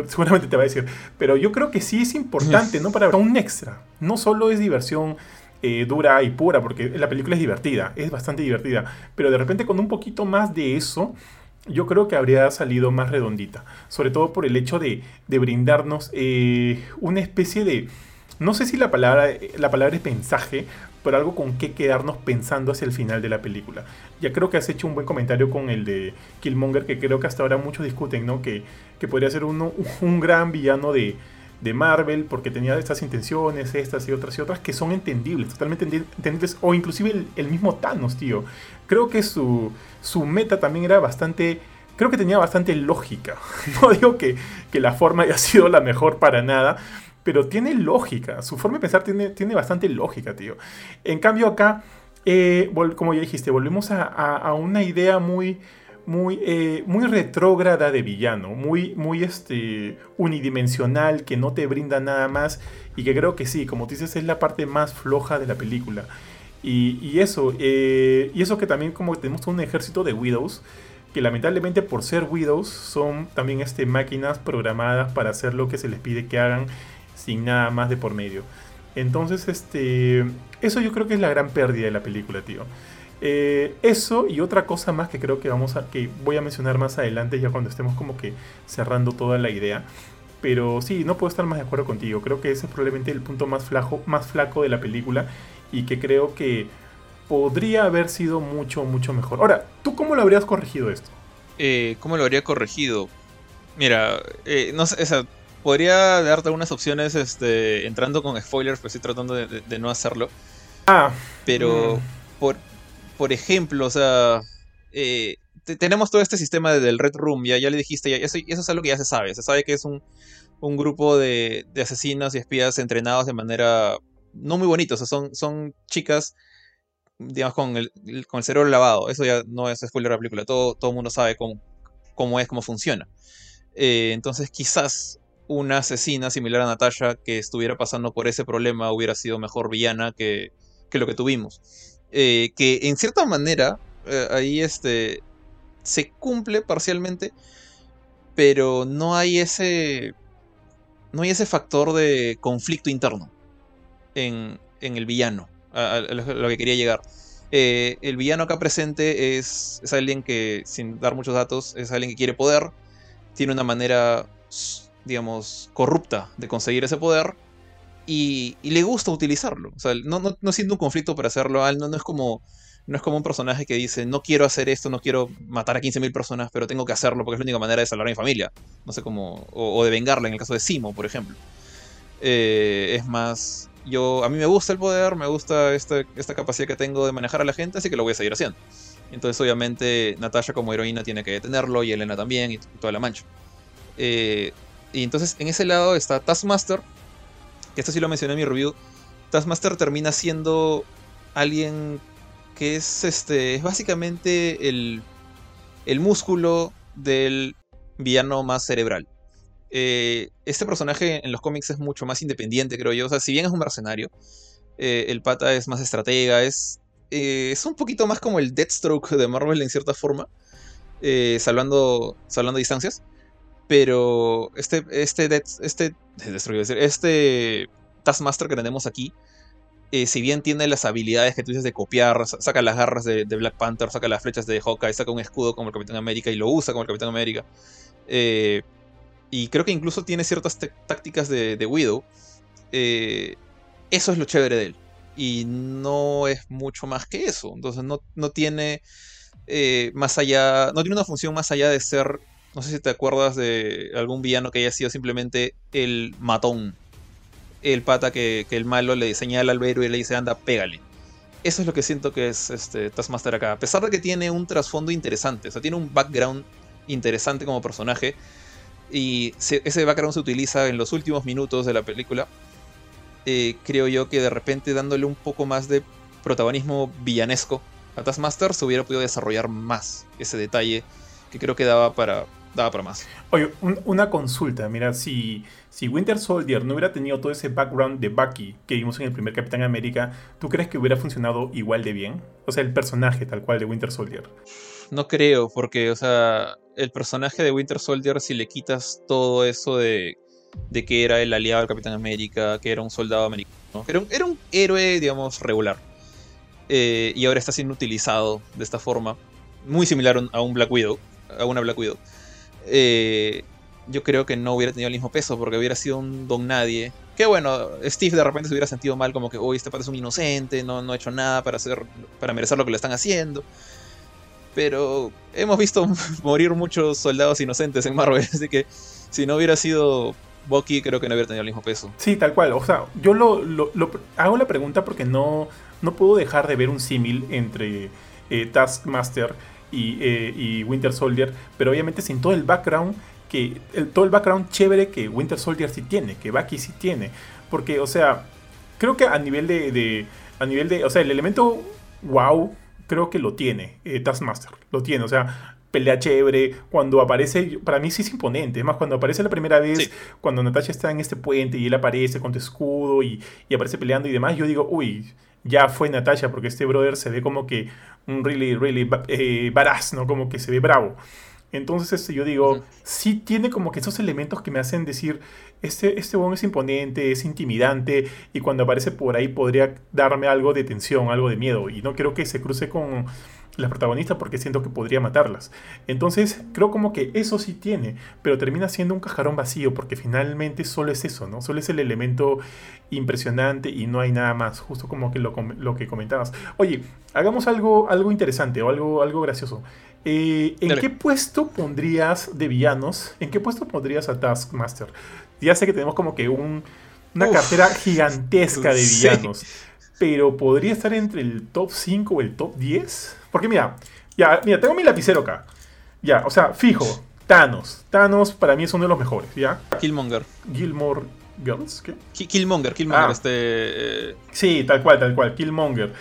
seguramente te va a decir. Pero yo creo que sí es importante, ¿no? Para un extra. No solo es diversión eh, dura y pura, porque la película es divertida, es bastante divertida. Pero de repente con un poquito más de eso, yo creo que habría salido más redondita. Sobre todo por el hecho de, de brindarnos eh, una especie de... No sé si la palabra, la palabra es mensaje, pero algo con qué quedarnos pensando hacia el final de la película. Ya creo que has hecho un buen comentario con el de Killmonger, que creo que hasta ahora muchos discuten, ¿no? Que, que podría ser uno, un gran villano de, de Marvel, porque tenía estas intenciones, estas y otras y otras, que son entendibles, totalmente entendibles, o inclusive el, mismo Thanos, tío. Creo que su, su meta también era bastante creo que tenía bastante lógica. No digo que, que, la forma haya sido la mejor para nada, pero tiene lógica. Su forma de pensar tiene, tiene bastante lógica, tío. En cambio acá, eh, como ya dijiste, volvemos a, una idea muy, muy, eh, muy retrógrada de villano, muy, muy este, unidimensional, que no te brinda nada más y que creo que sí, como tú dices, es la parte más floja de la película. Y, eso, eh, y eso que también como tenemos un ejército de Widows, que lamentablemente por ser Widows son también este, máquinas programadas para hacer lo que se les pide que hagan sin nada más de por medio. Entonces, este, eso yo creo que es la gran pérdida de la película, tío. Eh, eso y otra cosa más que creo que vamos a, que voy a mencionar más adelante ya cuando estemos como que cerrando toda la idea. Pero sí, no puedo estar más de acuerdo contigo. Creo que ese es probablemente el punto más, flaco, más flaco de la película y que creo que podría haber sido mucho, mucho mejor. Ahora, ¿tú cómo lo habrías corregido esto? Eh, ¿Cómo lo habría corregido? Mira, eh, no sé, esa, podría darte algunas opciones este, entrando con spoilers, pero estoy tratando de, no hacerlo. Ah. Pero, mm. por, por ejemplo, o sea, eh, tenemos todo este sistema del Red Room, ya, ya le dijiste, ya, eso, es algo que ya se sabe. Se sabe que es un, un grupo de, de, asesinos y espías entrenados de manera no muy bonita. O sea, son, son chicas, digamos, con el, con el cerebro lavado. Eso ya no es spoiler de la película. Todo, todo el mundo sabe cómo, cómo es, cómo funciona. Eh, entonces, quizás una asesina similar a Natasha que estuviera pasando por ese problema hubiera sido mejor villana que, lo que tuvimos. Eh, que en cierta manera, eh, ahí este, se cumple parcialmente, pero no hay ese. No hay ese factor de conflicto interno en, en el villano, a, lo que quería llegar. Eh, el villano acá presente es, es alguien que, sin dar muchos datos, es alguien que quiere poder, tiene una manera, digamos, corrupta de conseguir ese poder y, le gusta utilizarlo. No, no, no un conflicto para hacerlo, no, no es como no es como un personaje que dice, no quiero hacer esto, no quiero matar a 15.000 personas, pero tengo que hacerlo porque es la única manera de salvar a mi familia. No sé cómo, o, de vengarla en el caso de Simo, por ejemplo. Eh, es más, yo, a mí me gusta el poder, me gusta esta, esta capacidad que tengo de manejar a la gente, así que lo voy a seguir haciendo. Entonces, obviamente, Natasha como heroína tiene que detenerlo y Elena también y toda la mancha. Eh, y entonces, en ese lado está Taskmaster, que esto sí lo mencioné en mi review. Taskmaster termina siendo alguien que es este es básicamente el, el músculo del villano más cerebral. Eh, este personaje en los cómics es mucho más independiente, creo yo. O sea, si bien es un mercenario, eh, el pata es más estratega, es, eh, es un poquito más como el Deathstroke de Marvel en cierta forma, salvando, salvando distancias. Pero este, este, este, este Taskmaster que tenemos aquí eh, si bien tiene las habilidades que tú dices de copiar, saca las garras de, Black Panther, saca las flechas de Hawkeye, saca un escudo como el Capitán América y lo usa como el Capitán América. Eh, y creo que incluso tiene ciertas tácticas de, Widow. Eh, eso es lo chévere de él. Y no es mucho más que eso. Entonces no, no tiene más allá. No tiene una función más allá de ser. No sé si te acuerdas de algún villano que haya sido simplemente el matón el pata que, el malo le señala al héroe y le dice, anda, pégale. Eso es lo que siento que es este Taskmaster acá. A pesar de que tiene un trasfondo interesante, o sea, tiene un background interesante como personaje. Y ese background se utiliza en los últimos minutos de la película. Eh, creo yo que de repente dándole un poco más de protagonismo villanesco a Taskmaster se hubiera podido desarrollar más ese detalle que creo que daba para, daba para más. Oye, una consulta, mira, si, si Winter Soldier no hubiera tenido todo ese background de Bucky que vimos en el primer Capitán América, ¿tú crees que hubiera funcionado igual de bien? O sea, el personaje tal cual de Winter Soldier. No creo, porque, o sea, el personaje de Winter Soldier, si le quitas todo eso de, de que era el aliado del Capitán América, que era un soldado americano, era, un, era un héroe, digamos, regular. Eh, y ahora está siendo utilizado de esta forma, muy similar a un Black Widow, a una Black Widow. Eh, yo creo que no hubiera tenido el mismo peso porque hubiera sido un don nadie. Que bueno, Steve de repente se hubiera sentido mal como que, uy, este padre es un inocente, no, no ha hecho nada para, hacer, para merecer lo que le están haciendo. Pero hemos visto morir muchos soldados inocentes en Marvel, así que si no hubiera sido Bucky, creo que no hubiera tenido el mismo peso. Sí, tal cual. O sea, yo lo, hago la pregunta porque no, no puedo dejar de ver un símil entre eh, Taskmaster eh, y, Winter Soldier, pero obviamente sin todo el background que el, todo el background chévere que Winter Soldier sí tiene, que Bucky sí tiene, porque o sea, creo que a nivel de, a nivel de, o sea, el elemento wow creo que lo tiene eh, Taskmaster, lo tiene, o sea, pelea chévere, cuando aparece, para mí sí es imponente, es más, cuando aparece la primera vez, cuando Natasha está en este puente y él aparece con tu escudo y, y aparece peleando y demás, yo digo, uy, ya fue Natasha, porque este brother se ve como que un really, really eh, baraz, ¿no? Como que se ve bravo. Entonces este, yo digo, sí tiene como que esos elementos que me hacen decir, este, este es imponente, es intimidante, y cuando aparece por ahí podría darme algo de tensión, algo de miedo, y no quiero que se cruce con las protagonistas porque siento que podría matarlas. Entonces creo como que eso sí tiene, pero termina siendo un cajarón vacío porque finalmente solo es eso, ¿no? Solo es el elemento impresionante y no hay nada más, justo como que lo, lo que comentabas. Oye, hagamos algo, algo interesante o algo, algo gracioso. Eh, ¿En qué puesto pondrías de villanos? ¿En qué puesto pondrías a Taskmaster? Ya sé que tenemos como que un, una cartera gigantesca de villanos. Pero podría estar entre el top 5 o el top 10. Porque mira, ya, mira, tengo mi lapicero acá. Ya, o sea, fijo, Thanos. Thanos para mí es uno de los mejores, ¿ya? Killmonger. Gilmore Girls, ¿qué? Killmonger, Killmonger, ah. este... Eh, sí, tal cual, tal cual, Killmonger.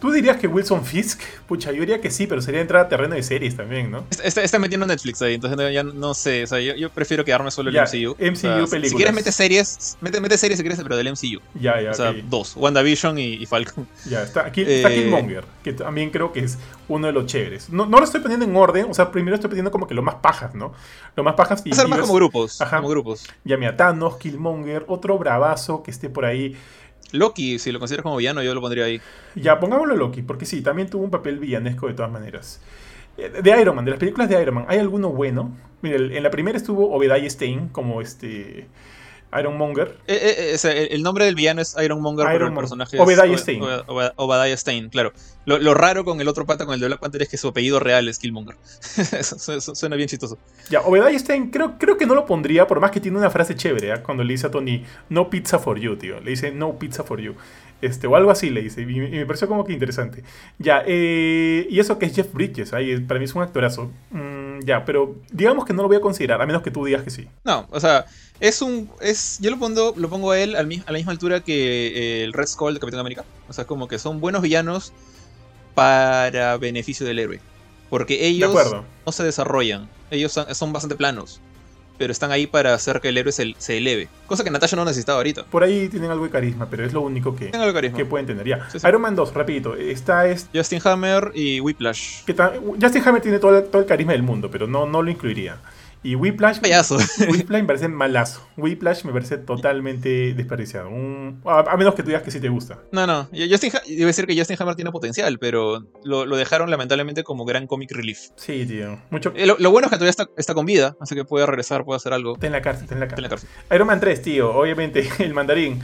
¿Tú dirías que Wilson Fisk? Pucha, yo diría que sí, pero sería entrar a terreno de series también, ¿no? Está, está metiendo Netflix ahí, entonces ya no sé. O sea, yo, yo prefiero quedarme solo en Ya, el MCU. MCU O sea, películas. Si quieres, mete series. Mete, mete series si quieres, pero del MCU. Ya, ya, O sea, dos: WandaVision y, y Falcon. Ya, está, aquí, está Eh, Killmonger, que también creo que es uno de los chéveres. No, no lo estoy poniendo en orden, o sea, primero estoy poniendo como que lo más pajas, ¿no? Lo más pajas y ser más como grupos. Ajá. Como grupos. Llame a Thanos, Killmonger, otro bravazo que esté por ahí. Loki, si lo consideras como villano, yo lo pondría ahí. Ya, pongámoslo Loki, porque sí, también tuvo un papel villanesco de todas maneras. Eh, De Iron Man, de las películas de Iron Man, ¿hay alguno bueno? Mira, en la primera estuvo Obadiah Stein como este Iron Monger. Eh, eh, eh, el, nombre del villano es Iron Monger, pero Iron el personaje es Obadiah. Ob- Ob- Obadiah Stane, claro. Lo, lo raro con el otro pata, con el de Black Panther, es que su apellido real es Killmonger. Eso suena bien chistoso. Ya, Obadiah Stein creo, creo que no lo pondría, por más que tiene una frase chévere, ¿ah? cuando le dice a Tony, no pizza for you, tío. Le dice, no pizza for you. Este, o algo así le dice, y, me- y me pareció como que interesante. Ya, eh, y eso que es Jeff Bridges, ahí, para mí es un actorazo. Mm, ya, pero digamos que no lo voy a considerar, a menos que tú digas que sí. No, o sea, es un. es Yo lo pongo, lo pongo a él a la misma altura que eh, el Red Skull de Capitán América. O sea, como que son buenos villanos para beneficio del héroe. Porque ellos no se desarrollan. Ellos son, bastante planos. Pero están ahí para hacer que el héroe se, se eleve. Cosa que Natasha no necesitaba ahorita. Por ahí tienen algo de carisma, pero es lo único que, que pueden tener. Ya, Sí, sí. Iron Man 2, rapidito. Está este... Justin Hammer y Whiplash. Que Justin Hammer tiene todo el, todo el carisma del mundo, pero no, no lo incluiría. Y Whiplash... Payaso. Whiplash me parece malazo. Whiplash me parece totalmente desperdiciado. Un- a, a menos que tú digas que sí te gusta. No, no. yo- Justin, a decir que Justin Hammer tiene potencial, pero lo, lo dejaron lamentablemente como gran comic relief. Sí, tío. Mucho... Eh, lo, lo bueno es que todavía está, está con vida, así que puede regresar, puede hacer algo. Está en la cárcel, está en la Está en cárcel. la cárcel. Iron Man 3, tío. Obviamente, el mandarín.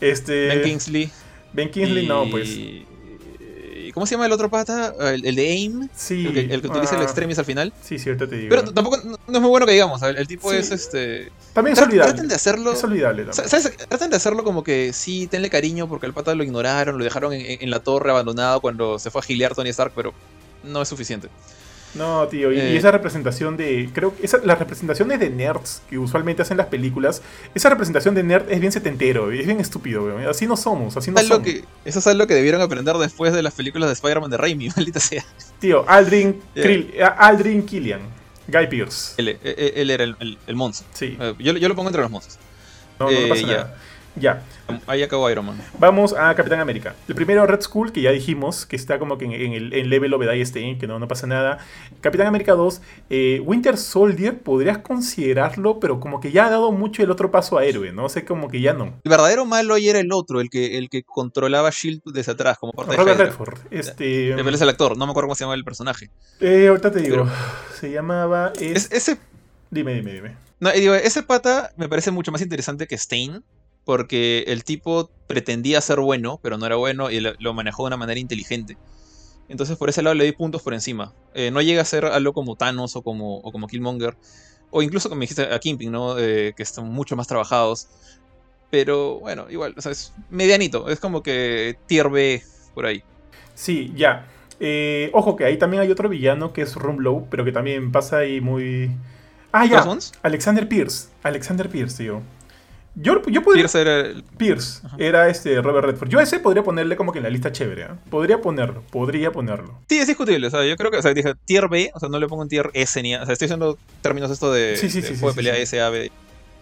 Este... Ben Kingsley. Ben Kingsley, y- no, pues. ¿Cómo se llama el otro pata? El, el de AIM. Sí. El que, el que utiliza el ah, extremis al final. Sí, cierto te digo. Pero tampoco no, no es muy bueno que digamos. El, el tipo Sí. es este. También es olvidable. Traten de hacerlo. Es olvidable también. ¿Sabes? Tratan de hacerlo como que sí, tenle cariño porque el pata lo ignoraron, lo dejaron en, en la torre abandonado cuando se fue a gilear Tony Stark, pero no es suficiente. No, tío, y, y Eh. esa representación de. Creo que esa- las representaciones de nerds que usualmente hacen las películas, esa representación de nerd es bien setentero, es bien estúpido, weón. Así no somos, así no somos. que, eso es algo que debieron aprender después de las películas de Spider-Man de Raimi, maldita sea. Tío, Aldrin, Yeah. Krill- a- Aldrin Killian, Guy Pierce. Él, él- él era el, el, el monstruo. Sí, Eh, Yo, yo lo pongo entre los monstruos. no, no, no eh, pasa nada. Ya, Ahí acabó Iron Man. vamos a Capitán América. El primero, Red Skull, que ya dijimos, que está como que en, en el en level Obadiah Stein, que no, no pasa nada. Capitán América 2, eh, Winter Soldier, podrías considerarlo, pero como que ya ha dado mucho el otro paso a héroe, ¿no? O sea, como que ya no. El verdadero malo ahí era el otro, el que, el que controlaba Shield desde atrás, como parte de Robert Hydra. Redford. Este, Él es el actor, no me acuerdo cómo se llama el personaje. eh, ahorita te digo. Pero- se llamaba. es- Es- ese, Dime, dime, dime. no, y digo, ese pata me parece mucho más interesante que Stain, porque el tipo pretendía ser bueno, pero no era bueno y lo, manejó de una manera inteligente. Entonces por ese lado le di puntos por encima. Eh, no llega a ser algo como Thanos o como, o como Killmonger, o incluso como dijiste a Kingpin, ¿no? Eh, que están mucho más trabajados. Pero bueno, igual, o sea, es medianito, es como que tier B por ahí. Sí, ya. Eh, ojo que ahí también hay otro villano que es Rumlow, pero que también pasa ahí muy. Ah, ya. Alexander Pierce. Alexander Pierce, tío. Yo, yo podría. Pierce era el- Pierce. Ajá. Era este Robert Redford. Yo a ese podría ponerle como que en la lista chévere. ¿eh? Podría ponerlo. Podría ponerlo. Sí, es discutible. O sea, yo creo que, o sea, dije tier B, o sea, no le pongo un tier S ni. a- O sea, estoy usando términos esto de, Sí, sí, de sí, juego sí, de pelea. S, A, B.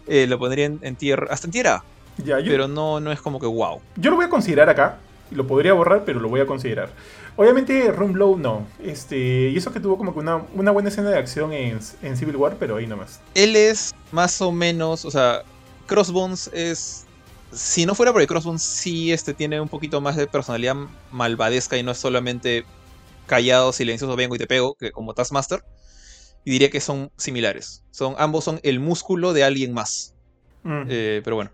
Eh, lo pondría en, en tier. Hasta en tier A. Ya, yo, Pero no, no es como que wow. Yo lo voy a considerar acá. Lo podría borrar, pero lo voy a considerar. Obviamente, Rumlow no. Este, y eso que tuvo como que una, una buena escena de acción en, en Civil War, pero ahí nomás. Él es más o menos. O sea, Crossbones es. Si no fuera por el Crossbones, sí este, tiene un poquito más de personalidad malvadesca y no es solamente callado, silencioso, vengo y te pego, que como Taskmaster. Y diría que son similares. Son, ambos son el músculo de alguien más. Mm, Eh, pero bueno.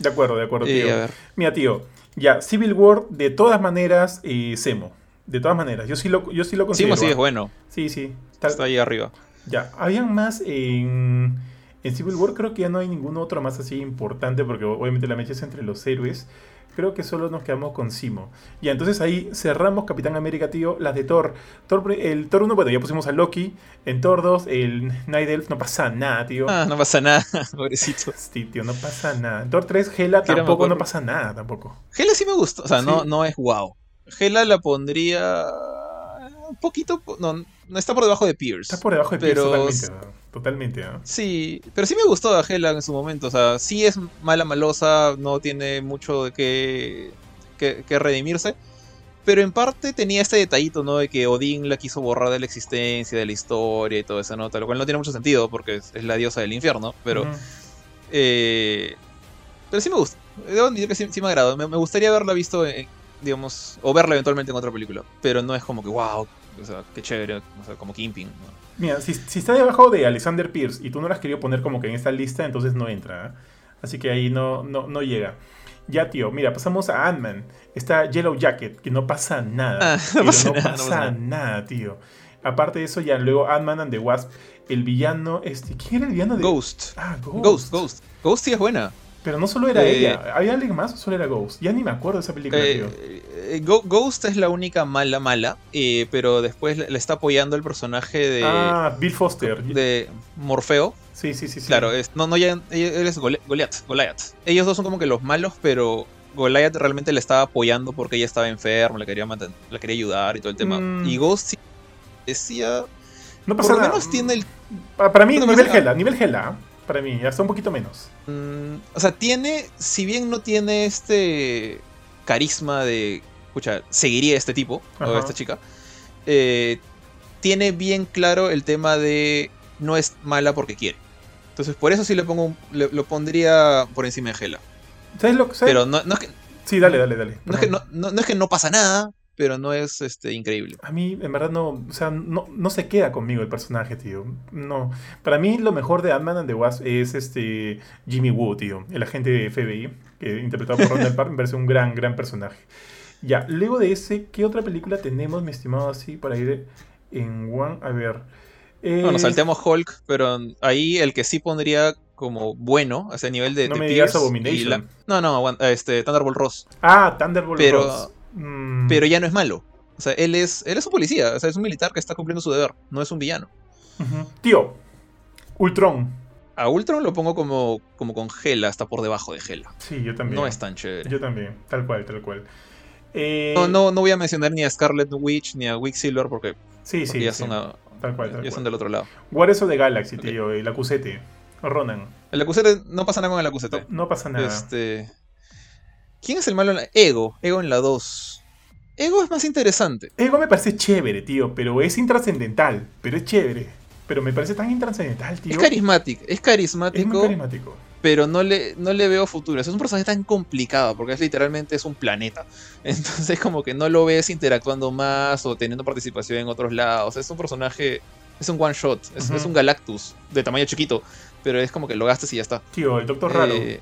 de acuerdo, de acuerdo, Eh, tío. Mira, tío. Ya, Civil War, de todas maneras, eh, Semo. De todas maneras. Yo sí lo, yo sí lo considero. Simo sí ¿ah? es bueno. Sí, sí. Tal- Está ahí arriba. Ya, habían más en, en Civil War, creo que ya no hay ningún otro más así importante, porque obviamente la mecha es entre los héroes. Creo que solo nos quedamos con Simo. Ya, entonces ahí cerramos Capitán América, tío. Las de Thor. Thor el Thor 1, bueno, ya pusimos a Loki. En Thor 2, el Night Elf, no pasa nada, tío. Ah, no pasa nada, pobrecito. Sí, tío, no pasa nada. En Thor 3, Hela tampoco, no pasa nada, tampoco. Hela sí me gustó. O sea, no, Sí. no es wow. Hela la pondría un poquito, no, no está por debajo de Pierce. Está por debajo de pero... Pierce totalmente. Totalmente, ¿eh? Sí, pero sí me gustó a Hela en su momento. O sea, sí es mala malosa, no tiene mucho de qué, que, que redimirse. Pero en parte tenía este detallito, ¿no? De que Odín la quiso borrar de la existencia, de la historia y todo eso, ¿no? Lo cual no tiene mucho sentido porque es, es la diosa del infierno. Pero. Eh, pero sí me gusta. Debo admitir que sí, sí me agrada. Me, me gustaría haberla visto, en- digamos, o verla eventualmente en otra película. Pero no es como que, wow, o sea, qué chévere, o sea, como Kimping. ¿no? Mira, si, si está debajo de Alexander Pierce y tú no la has querido poner como que en esta lista, entonces no entra. ¿eh? Así que ahí no, no, no llega. Ya, tío, mira, pasamos a Ant-Man. Está Yellow Jacket, que no pasa nada. Ah, no pasa no nada, no pasa pasa nada. nada, tío. Aparte de eso, ya luego Ant-Man and the Wasp. El villano, este, ¿quién era el villano de Ghost. Ah, Ghost. Ghost, Ghost. Ghost sí es buena. Pero no solo era Eh, ella. ¿Había alguien más o solo era Ghost? Ya ni me acuerdo de esa película, Eh, tío. Eh, Ghost es la única mala mala, eh, pero después le, está apoyando el personaje de, ah, Bill Foster. de Morfeo. Sí, sí, sí. sí. Claro, es, no, no, ya, él es Goli- Goliath, Goliath. Ellos dos son como que los malos, pero Goliath realmente le estaba apoyando porque ella estaba enferma, le quería, manten- le quería ayudar y todo el tema. Mm. Y Ghost sí decía, No por pasa lo nada. menos tiene el... Pa- Para mí, no nivel Gela, nivel Gela. Para mí, hasta un poquito menos. mm, o sea, tiene, si bien no tiene este carisma de, seguiría a este tipo, o a esta chica, eh, tiene bien claro el tema de no es mala porque quiere. Entonces, por eso sí le pongo le- lo pondría por encima de Hela. ¿Sabes lo que sabes? Pero no, no es que, Sí, dale, dale, dale. no, es que no, es que no pasa nada, pero no es este, increíble. A mí, en verdad, no, o sea, no, no se queda conmigo el personaje, tío. No. Para mí, lo mejor de Ant-Man and the Wasp es este Jimmy Woo, tío. El agente de FBI, que interpretado por Ronald Park, me parece un gran, gran personaje. Ya, luego de ese, ¿qué otra película tenemos, mi estimado, así, para ir en One? A ver. Eh, Bueno, salteamos Hulk, pero ahí el que sí pondría como bueno, a ese nivel de, No de me digas Abomination. la- no, no, este, Thunderbolt Ross. Ah, Thunderbolt Pero- Ross. Mm, Pero ya no es malo. O sea, él es, él es un policía, o sea, es un militar que está cumpliendo su deber, no es un villano. Tío, Ultron. A Ultron lo pongo como, como con Hela, hasta por debajo de Hela. Sí, yo también. No es tan chévere. Yo también, tal cual, tal cual. Eh, No, no, no voy a mencionar ni a Scarlet Witch ni a Quicksilver porque, Sí, porque sí, ya, sí, son, a- tal cual, tal ya cual. son del otro lado. Guardians of the Galaxy, tío, el acusete. Ronan. El acusete, no pasa nada con el acusete. No, no pasa nada. Este. ¿Quién es el malo en la. Ego, Ego en la 2. Ego es más interesante. Ego me parece chévere, tío, pero es intrascendental. Pero es chévere. Pero me parece tan intrascendental, tío. Es carismático, es Es carismático, muy carismático. pero no le, no le veo futuro. Es un personaje tan complicado, porque es literalmente es un planeta. Entonces como que no lo ves interactuando más o teniendo participación en otros lados. Es un personaje, es un one shot, es, es un Galactus de tamaño chiquito, pero es como que lo gastas y ya está. Tío, el Doctor Raro. Eh,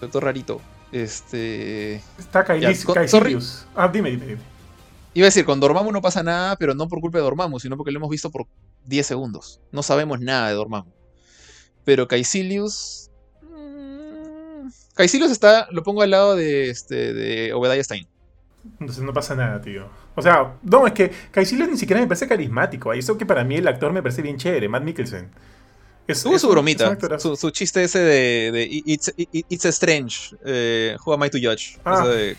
Doctor Rarito. Este... Está Kailis, ya. Ah, dime, dime, dime. Iba a decir, con Dormammu no pasa nada, pero no por culpa de Dormammu, sino porque lo hemos visto por 10 segundos. No sabemos nada de Dormammu. Pero Caecilius... mm, Caecilius está, lo pongo al lado de, este, de Obadiah Stein. Entonces no pasa nada, tío. O sea, no, es que Kaecilius ni siquiera me parece carismático. Y eso que para mí el actor me parece bien chévere, Matt Mikkelsen. Es, Tuvo es su bromita, su, su chiste ese de, de It's, It's Strange, eh, Who am I to judge? Ah. De-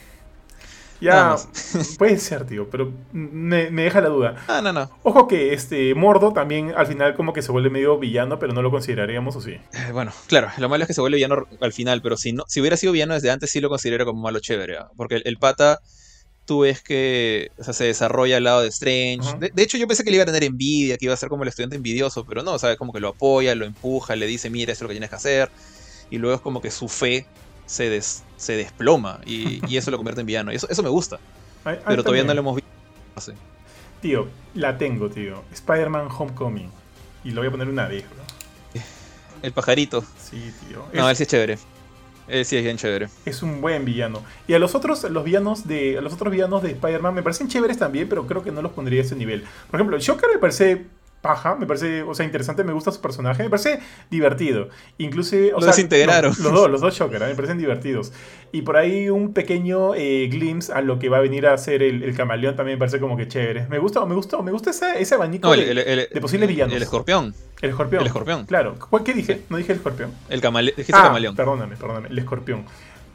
Ya, puede ser, tío, pero me, me deja la duda. Ah, no, no. Ojo que este Mordo también al final como que se vuelve medio villano, pero no lo consideraríamos o sí. Eh, Bueno, claro, lo malo es que se vuelve villano al final, pero si no, si hubiera sido villano desde antes sí lo considero como malo chévere, ¿ah? porque el, el pata, tú ves que o sea, se desarrolla al lado de Strange. De hecho, yo pensé que le iba a tener envidia, que iba a ser como el estudiante envidioso, pero no, o sea, como que lo apoya, lo empuja, le dice, mira, esto es lo que tienes que hacer, y luego es como que su fe se, des- se desploma y, y eso lo convierte en villano. Y eso, eso me gusta, pero todavía no lo hemos visto. Tío, la tengo, tío. Spider-Man Homecoming. Y lo voy a poner una vez, bro. El pajarito. Sí, tío. No, él sí es chévere. Él sí es bien chévere. es un buen villano. Y a los otros, los villanos de. A los otros villanos de Spider-Man me parecen chéveres también, pero creo que no los pondría a ese nivel. Por ejemplo, Shocker me parece paja, me parece, o sea, interesante, me gusta su personaje, me parece divertido. Inclusive, o Lo sea, desintegraron. Los, los dos, los dos Shocker, ¿eh? me parecen divertidos. Y por ahí un pequeño eh, glimpse a lo que va a venir a ser el, el camaleón también me parece como que chévere. Me gusta, me gustó, me gusta ese, ese abanico No, el, de, el- de posibles villanos. El escorpión. el escorpión. el escorpión. Claro. ¿Cuál- ¿Qué dije? No dije el escorpión. El camale dijiste Ah, camaleón. perdóname, perdóname, el escorpión.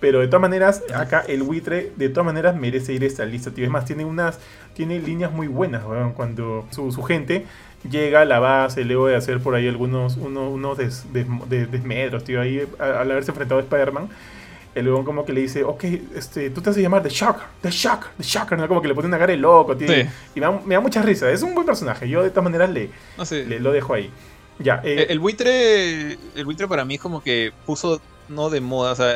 Pero de todas maneras, acá el buitre, de todas maneras, merece ir a esta lista, tío. Es más, tiene unas. Tiene líneas muy buenas, weón. Cuando su, su gente llega a la base, luego de hacer por ahí algunos uno, unos des, des, des- desmedros, tío. Ahí al haberse enfrentado a Spider-Man. El león como que le dice, ok, este, tú te haces llamar The Shocker, The Shocker, The Shocker, ¿no? Como que le pone una cara de loco, tío. Sí. Y me da, me da mucha risa. Es un buen personaje. Yo de todas maneras le, No sé. le- lo dejo ahí. Ya, eh, El, el buitre. El buitre para mí es como que puso no de moda. O sea.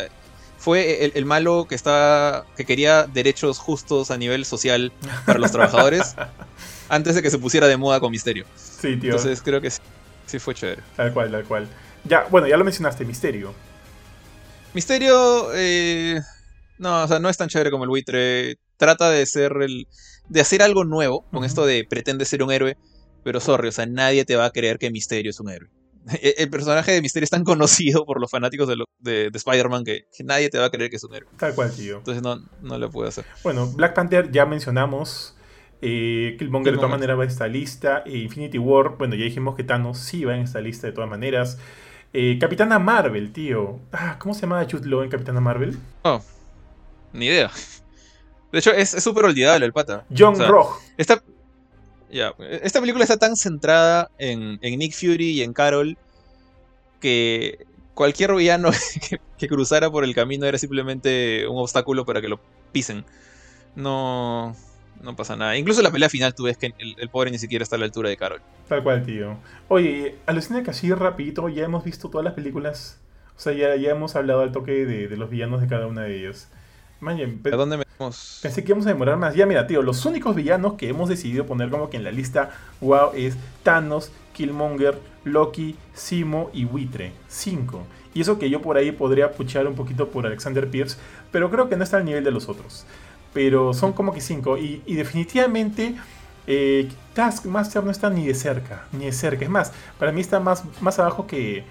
Fue el, el malo que estaba. que quería derechos justos a nivel social para los trabajadores. antes de que se pusiera de moda con Misterio. sí, tío. Entonces creo que sí, sí fue chévere. Tal cual, tal cual. Ya, bueno, ya lo mencionaste, Misterio. Misterio. eh, no, o sea, no es tan chévere como el buitre. Trata de ser el. de hacer algo nuevo. Con esto de pretende ser un héroe. Pero sorry, o sea, nadie te va a creer que Misterio es un héroe. El personaje de Misterio es tan conocido por los fanáticos de, lo- de- de Spider-Man que, que nadie te va a creer que es un héroe. Tal cual, tío. Entonces no, no lo puede hacer. Bueno, Black Panther ya mencionamos. Eh, Killmonger de todas maneras va a esta lista. Eh, Infinity War, bueno, ya dijimos que Thanos sí va en esta lista de todas maneras. Eh, Capitana Marvel, tío. Ah, ¿Cómo se llama Jude Law en Capitana Marvel? Oh, ni idea. De hecho, es súper olvidable el pata. John O sea, Rock. Esta, ya, esta película está tan centrada en, en Nick Fury y en Carol que cualquier villano que, que cruzara por el camino era simplemente un obstáculo para que lo pisen. No, no pasa nada. Incluso en la pelea final tú ves que el, el pobre ni siquiera está a la altura de Carol. Tal cual, tío. Oye, alucina que así rapidito ya hemos visto todas las películas. O sea, ya, ya hemos hablado al toque de, de los villanos de cada una de ellas. Man, ¿A dónde metemos? Pensé que íbamos a demorar más. Ya, mira, tío, los únicos villanos que hemos decidido poner como que en la lista, wow, es Thanos, Killmonger, Loki, Simo y Buitre. Cinco. Y eso que yo por ahí podría puchar un poquito por Alexander Pierce, pero creo que no está al nivel de los otros. Pero son como que cinco. Y, definitivamente eh, Taskmaster no está ni de cerca, ni de cerca. Es más, para mí está más, más abajo que,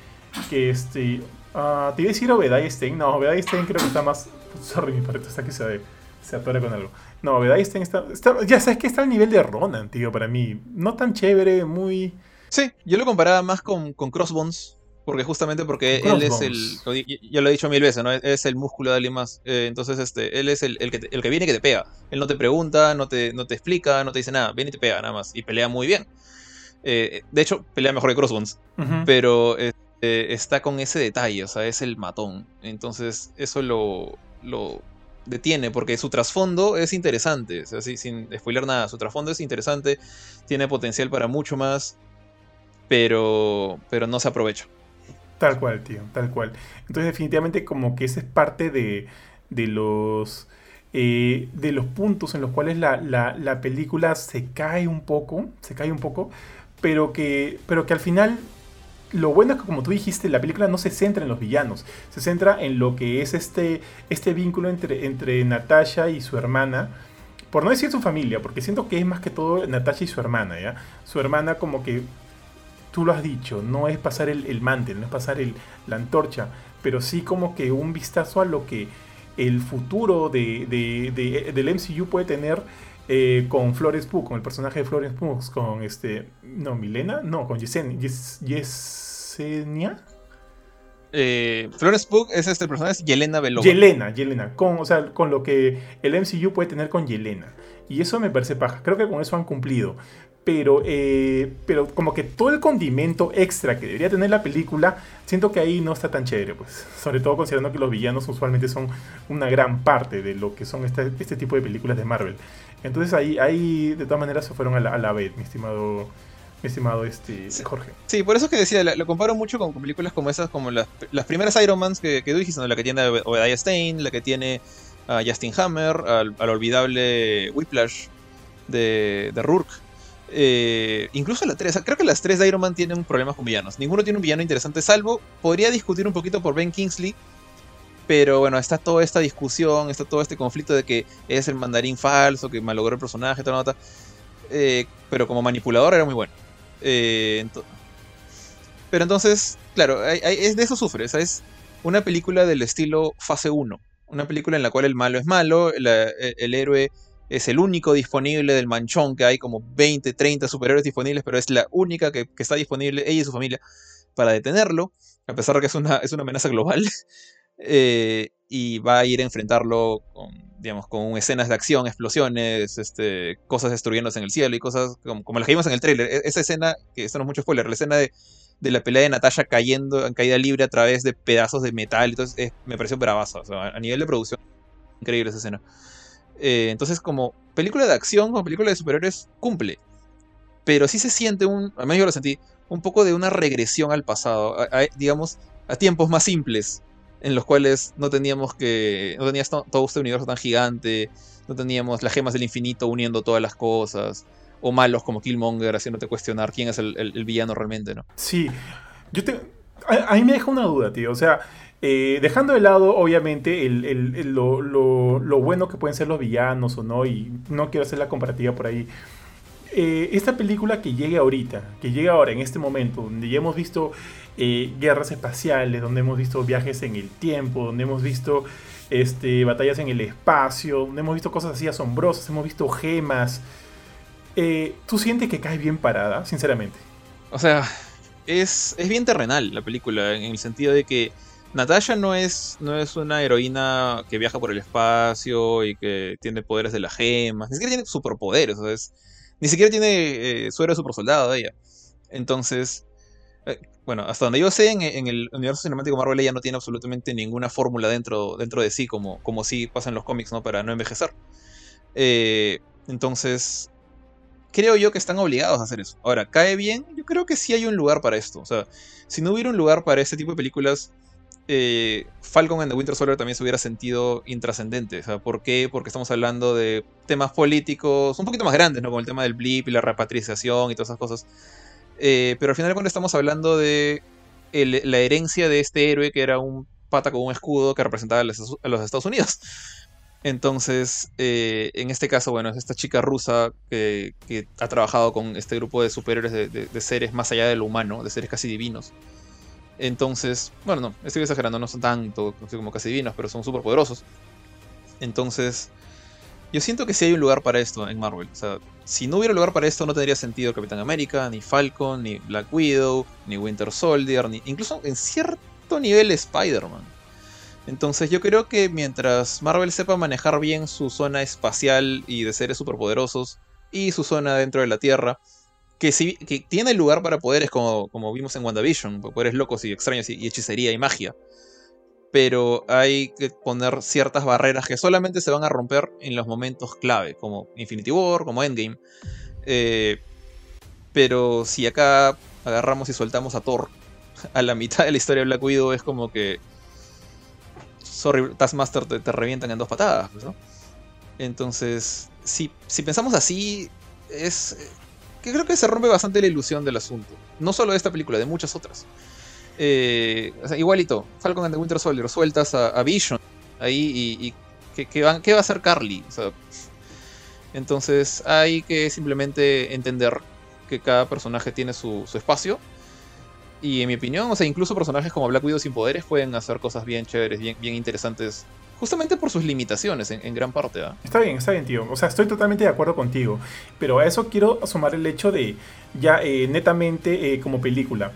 que este... ah, te iba a decir Stein. No, Obadiah Stein creo que está más... Sorry, mi perrito está que se, se atora con algo. No, Obadiah Stein está, está... Ya sabes que está al nivel de Ronan, tío, para mí. No tan chévere, muy... Sí, yo lo comparaba más con, con Crossbones. Porque justamente porque él es el. Crossbones. lo he dicho mil veces, ¿no? Es el músculo de alguien más. Eh, entonces, este, él es el, el que te- el que viene y que te pega. Él no te pregunta, no te, no te explica, no te dice nada. Viene y te pega, nada más. Y pelea muy bien. Eh, de hecho, pelea mejor que Crossbones. Pero este, está con ese detalle, o sea, es el matón. Entonces, eso lo, lo detiene, porque su trasfondo es interesante. O sea, sí, sin spoiler nada, su trasfondo es interesante, tiene potencial para mucho más, pero, pero no se aprovecha. Tal cual, tío, tal cual. Entonces definitivamente como que esa es parte de, de los... eh, de los puntos en los cuales la, la- la película se cae un poco, se cae un poco, pero que, pero que al final lo bueno es que como tú dijiste, la película no se centra en los villanos, se centra en lo que es este, este vínculo entre, entre Natasha y su hermana, por no decir su familia, porque siento que es más que todo Natasha y su hermana, ¿ya? Su hermana como que tú lo has dicho, no es pasar el, el mantel, no es pasar el, la antorcha, pero sí como que un vistazo a lo que el futuro de, de- de- del MCU puede tener eh, con Florence Pugh, con el personaje de Florence Pugh, con este, no, Milena, no, con Yesen- Yes- Yesenia, Eh, Florence Pugh es este personaje, es Yelena Belova. Yelena, Yelena, con, o sea, con lo que el MCU puede tener con Yelena. Y eso me parece paja. Creo que con eso han cumplido. Pero, eh, pero como que todo el condimento extra que debería tener la película, siento que ahí no está tan chévere, pues. Sobre todo considerando que los villanos usualmente son una gran parte de lo que son este, este tipo de películas de Marvel. Entonces ahí, ahí de todas maneras se fueron a la, a la vez, mi estimado, mi estimado este, Sí. Jorge. Sí, por eso que decía, lo comparo mucho con, películas como esas, como las, las primeras Iron Mans que, que tú dijiste, ¿no? la que tiene a Obadiah Stein, la que tiene a Justin Hammer, al, al olvidable Whiplash de, de Rourke. Eh, incluso la 3, creo que las tres de Iron Man tienen problemas con villanos. Ninguno tiene un villano interesante, salvo, podría discutir un poquito por Ben Kingsley, pero bueno, está toda esta discusión, está todo este conflicto de que es el mandarín falso, que malogró el personaje, toda nota. Eh, pero como manipulador era muy bueno. Eh, pero entonces, claro, es de eso sufre. o sea, es una película del estilo fase 1. Una película en la cual el malo es malo, e- el, héroe es el único disponible del manchón, que hay como 20, 30 superhéroes disponibles, pero es la única que, que está disponible, ella y su familia, para detenerlo, a pesar de que es una, es una amenaza global. Eh, y va a ir a enfrentarlo con, digamos, con escenas de acción, explosiones, este, cosas destruyéndose en el cielo y cosas como, como las que vimos en el trailer. E, esa escena, que esto no es mucho spoiler, la escena de, de la pelea de Natasha cayendo en caída libre a través de pedazos de metal, entonces me pareció bravaza. O sea, a nivel de producción, increíble esa escena. Eh, entonces, como película de acción, como película de superhéroes, cumple. Pero sí se siente un, al menos yo lo sentí, un poco de una regresión al pasado, digamos, a tiempos más simples, en los cuales no teníamos que, no tenías todo este universo tan gigante, no teníamos las gemas del infinito uniendo todas las cosas, o malos como Killmonger haciéndote cuestionar quién es el, villano realmente, ¿no? Sí, yo te, a, mí me deja una duda, tío, o sea, eh, dejando de lado, obviamente, lo, lo, bueno que pueden ser los villanos o no, y no quiero hacer la comparativa por ahí, eh, esta película que llegue ahorita, que llegue ahora, en este momento, donde ya hemos visto eh, guerras espaciales, donde hemos visto viajes en el tiempo, donde hemos visto este, batallas en el espacio, donde hemos visto cosas así asombrosas, hemos visto gemas. Eh, ¿Tú sientes que cae bien parada, sinceramente? O sea, es, es bien terrenal la película, en el sentido de que Natasha no es, no es una heroína que viaja por el espacio y que tiene poderes de las gemas, ni siquiera tiene superpoderes, o sea, es ni siquiera tiene eh, suero de super soldado de ella. Entonces, eh, bueno, hasta donde yo sé, en, el universo cinemático Marvel ella no tiene absolutamente ninguna fórmula dentro, dentro de sí, como, como sí pasa en los cómics, ¿no? Para no envejecer. Eh, entonces, creo yo que están obligados a hacer eso. Ahora, ¿cae bien? Yo creo que sí hay un lugar para esto. O sea, si no hubiera un lugar para este tipo de películas, eh, Falcon and the Winter Soldier también se hubiera sentido intrascendente. O sea, ¿por qué? Porque estamos hablando de temas políticos un poquito más grandes, ¿no? Como el tema del blip y la repatriación y todas esas cosas. Eh, pero al final cuando estamos hablando de la herencia de este héroe que era un pata con un escudo que representaba a los, Estados Unidos. Entonces, eh, en este caso, bueno, es esta chica rusa que, ha trabajado con este grupo de superhéroes de seres más allá de lo humano, de seres casi divinos. Entonces, bueno, no, estoy exagerando, no son tanto como casi divinos, pero son súper poderosos. Entonces, yo siento que sí hay un lugar para esto en Marvel. O sea, si no hubiera lugar para esto, no tendría sentido Capitán América, ni Falcon, ni Black Widow, ni Winter Soldier, ni incluso en cierto nivel Spider-Man. Entonces yo creo que mientras Marvel sepa manejar bien su zona espacial y de seres superpoderosos y su zona dentro de la Tierra, que, sí, que tiene lugar para poderes como, como vimos en WandaVision, poderes locos y extraños y, hechicería y magia. Pero hay que poner ciertas barreras que solamente se van a romper en los momentos clave, como Infinity War, como Endgame. Eh, pero si acá agarramos y soltamos a Thor a la mitad de la historia de Black Widow, es como que. Sorry, Taskmaster te, revientan en dos patadas, ¿no? Entonces, si, si pensamos así, es, que creo que se rompe bastante la ilusión del asunto. No solo de esta película, de muchas otras. Eh, igualito, Falcon and Winter Soldier, sueltas a, Vision ahí y, ¿qué, ¿qué, va, a hacer Carly? entonces hay que simplemente entender que cada personaje tiene su, espacio. Y en mi opinión, o sea, incluso personajes como Black Widow sin poderes pueden hacer cosas bien chéveres, bien, bien interesantes justamente por sus limitaciones en, gran parte. ¿ah? Está bien, está bien, tío. O sea, estoy totalmente de acuerdo contigo. Pero a eso quiero sumar el hecho de ya eh, netamente eh, como película.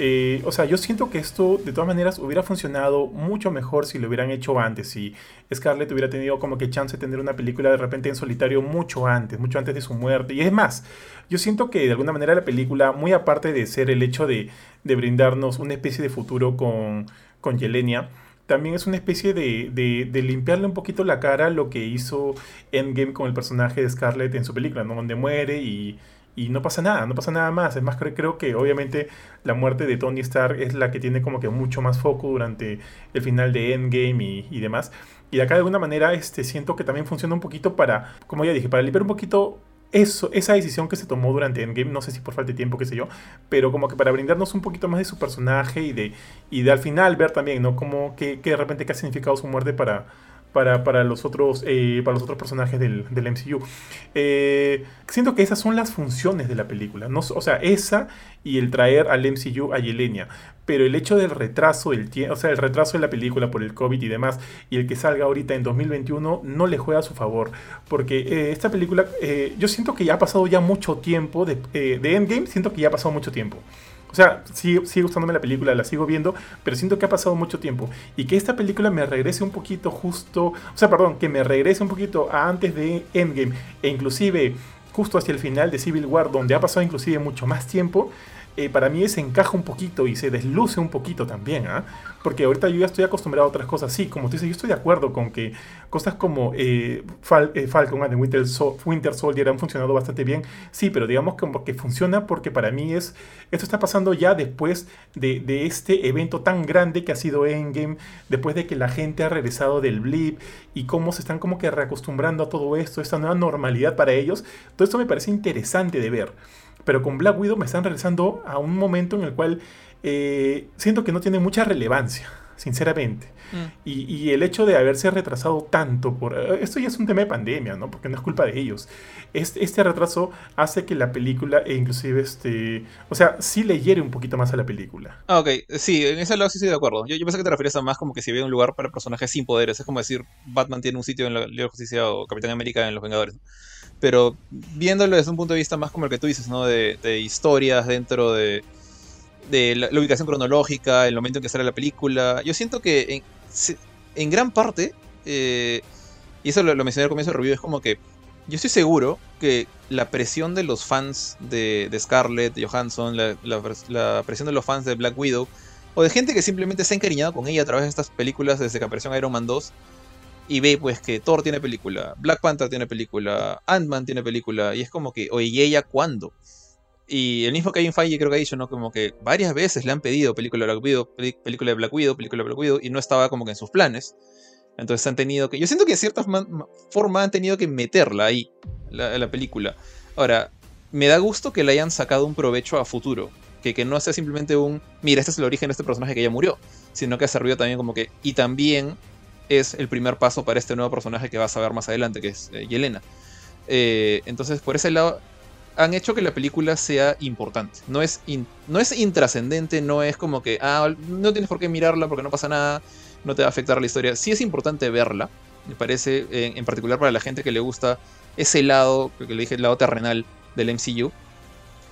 Eh, o sea, yo siento que esto de todas maneras hubiera funcionado mucho mejor si lo hubieran hecho antes. Si Scarlett hubiera tenido como que chance de tener una película de repente en solitario mucho antes, mucho antes de su muerte. Y es más, yo siento que de alguna manera la película, muy aparte de ser el hecho de, de brindarnos una especie de futuro con, con Yelenia, también es una especie de, de, limpiarle un poquito la cara lo que hizo Endgame con el personaje de Scarlett en su película, ¿no? Donde muere y, y no pasa nada, no pasa nada más. Es más, creo, que obviamente la muerte de Tony Stark es la que tiene como que mucho más foco durante el final de Endgame y, y demás. Y acá de alguna manera este, siento que también funciona un poquito para, como ya dije, para limpiar un poquito eso, esa decisión que se tomó durante Endgame, no sé si por falta de tiempo, qué sé yo, pero como que para brindarnos un poquito más de su personaje y de, y de al final ver también, ¿no? Como que, que de repente qué ha significado su muerte para, para, los, otros, eh, para los otros personajes del, del MCU. Eh, siento que esas son las funciones de la película. No, o sea, esa y el traer al MCU a Yelenia. Pero el hecho del retraso, el o sea, el retraso de la película por el COVID y demás, y el que salga ahorita en 2021, no le juega a su favor. Porque eh, esta película, yo siento que ya ha pasado ya mucho tiempo, de, de Endgame, siento que ya ha pasado mucho tiempo. Sea, sigue, sigue gustándome la película, la sigo viendo, pero siento que ha pasado mucho tiempo. Y que esta película me regrese un poquito justo, o sea, perdón, que me regrese un poquito a antes de Endgame, e inclusive justo hacia el final de Civil War, donde ha pasado inclusive mucho más tiempo, eh, para mí se encaja un poquito y se desluce un poquito también, ¿ah? Porque ahorita yo ya estoy acostumbrado a otras cosas. Sí, como tú dices, yo estoy de acuerdo con que cosas como eh, eh, Falcon and Winter, Soldier han funcionado bastante bien. Sí, pero digamos que, que funciona porque para mí es. Esto está pasando ya después de, de, este evento tan grande que ha sido Endgame, después de que la gente ha regresado del blip y cómo se están como que reacostumbrando a todo esto, esta nueva normalidad para ellos. Todo esto me parece interesante de ver. Pero con Black Widow me están regresando a un momento en el cual eh, siento que no tiene mucha relevancia, sinceramente. Mm. Y, el hecho de haberse retrasado tanto por... Eh, esto ya es un tema de pandemia, ¿no? Porque no es culpa de ellos. Este, este retraso hace que la película, e inclusive este... O sea, sí le hiere un poquito más a la película. Ah, ok. Sí, en ese lado sí estoy de acuerdo. Yo, yo pensé que te referías a más como que si había un lugar para personajes sin poderes. Es como decir, Batman tiene un sitio en la Liga de Justicia o Capitán América en Los Vengadores pero viéndolo desde un punto de vista más como el que tú dices, ¿no? De, historias dentro de, de la, ubicación cronológica, el momento en que sale la película, yo siento que en, gran parte, eh, y eso lo, mencioné al comienzo del review, es como que yo estoy seguro que la presión de los fans de, Scarlett, de Johansson, la, la, presión de los fans de Black Widow, o de gente que simplemente se ha encariñado con ella a través de estas películas desde que apareció en Iron Man 2, y ve pues que Thor tiene película, Black Panther tiene película, Ant-Man tiene película, y es como que, oye, ¿y ella cuándo? Y el mismo Kevin Feige creo que ha dicho, ¿no? Como que varias veces le han pedido película de Black Widow, película de Black Widow, película de Black Widow, y no estaba como que en sus planes. Entonces han tenido que... Yo siento que de cierta forma han tenido que meterla ahí, la, la película. Ahora, me da gusto que le hayan sacado un provecho a futuro. Que, que no sea simplemente un, mira, este es el origen de este personaje que ya murió, sino que ha servido también como que, y también es el primer paso para este nuevo personaje que vas a ver más adelante, que es eh, Yelena. Eh, entonces, por ese lado, han hecho que la película sea importante. No es, no es intrascendente, no es como que, ah, no tienes por qué mirarla porque no pasa nada, no te va a afectar la historia. Sí es importante verla, me parece, en, particular para la gente que le gusta ese lado, que le dije, el lado terrenal del MCU.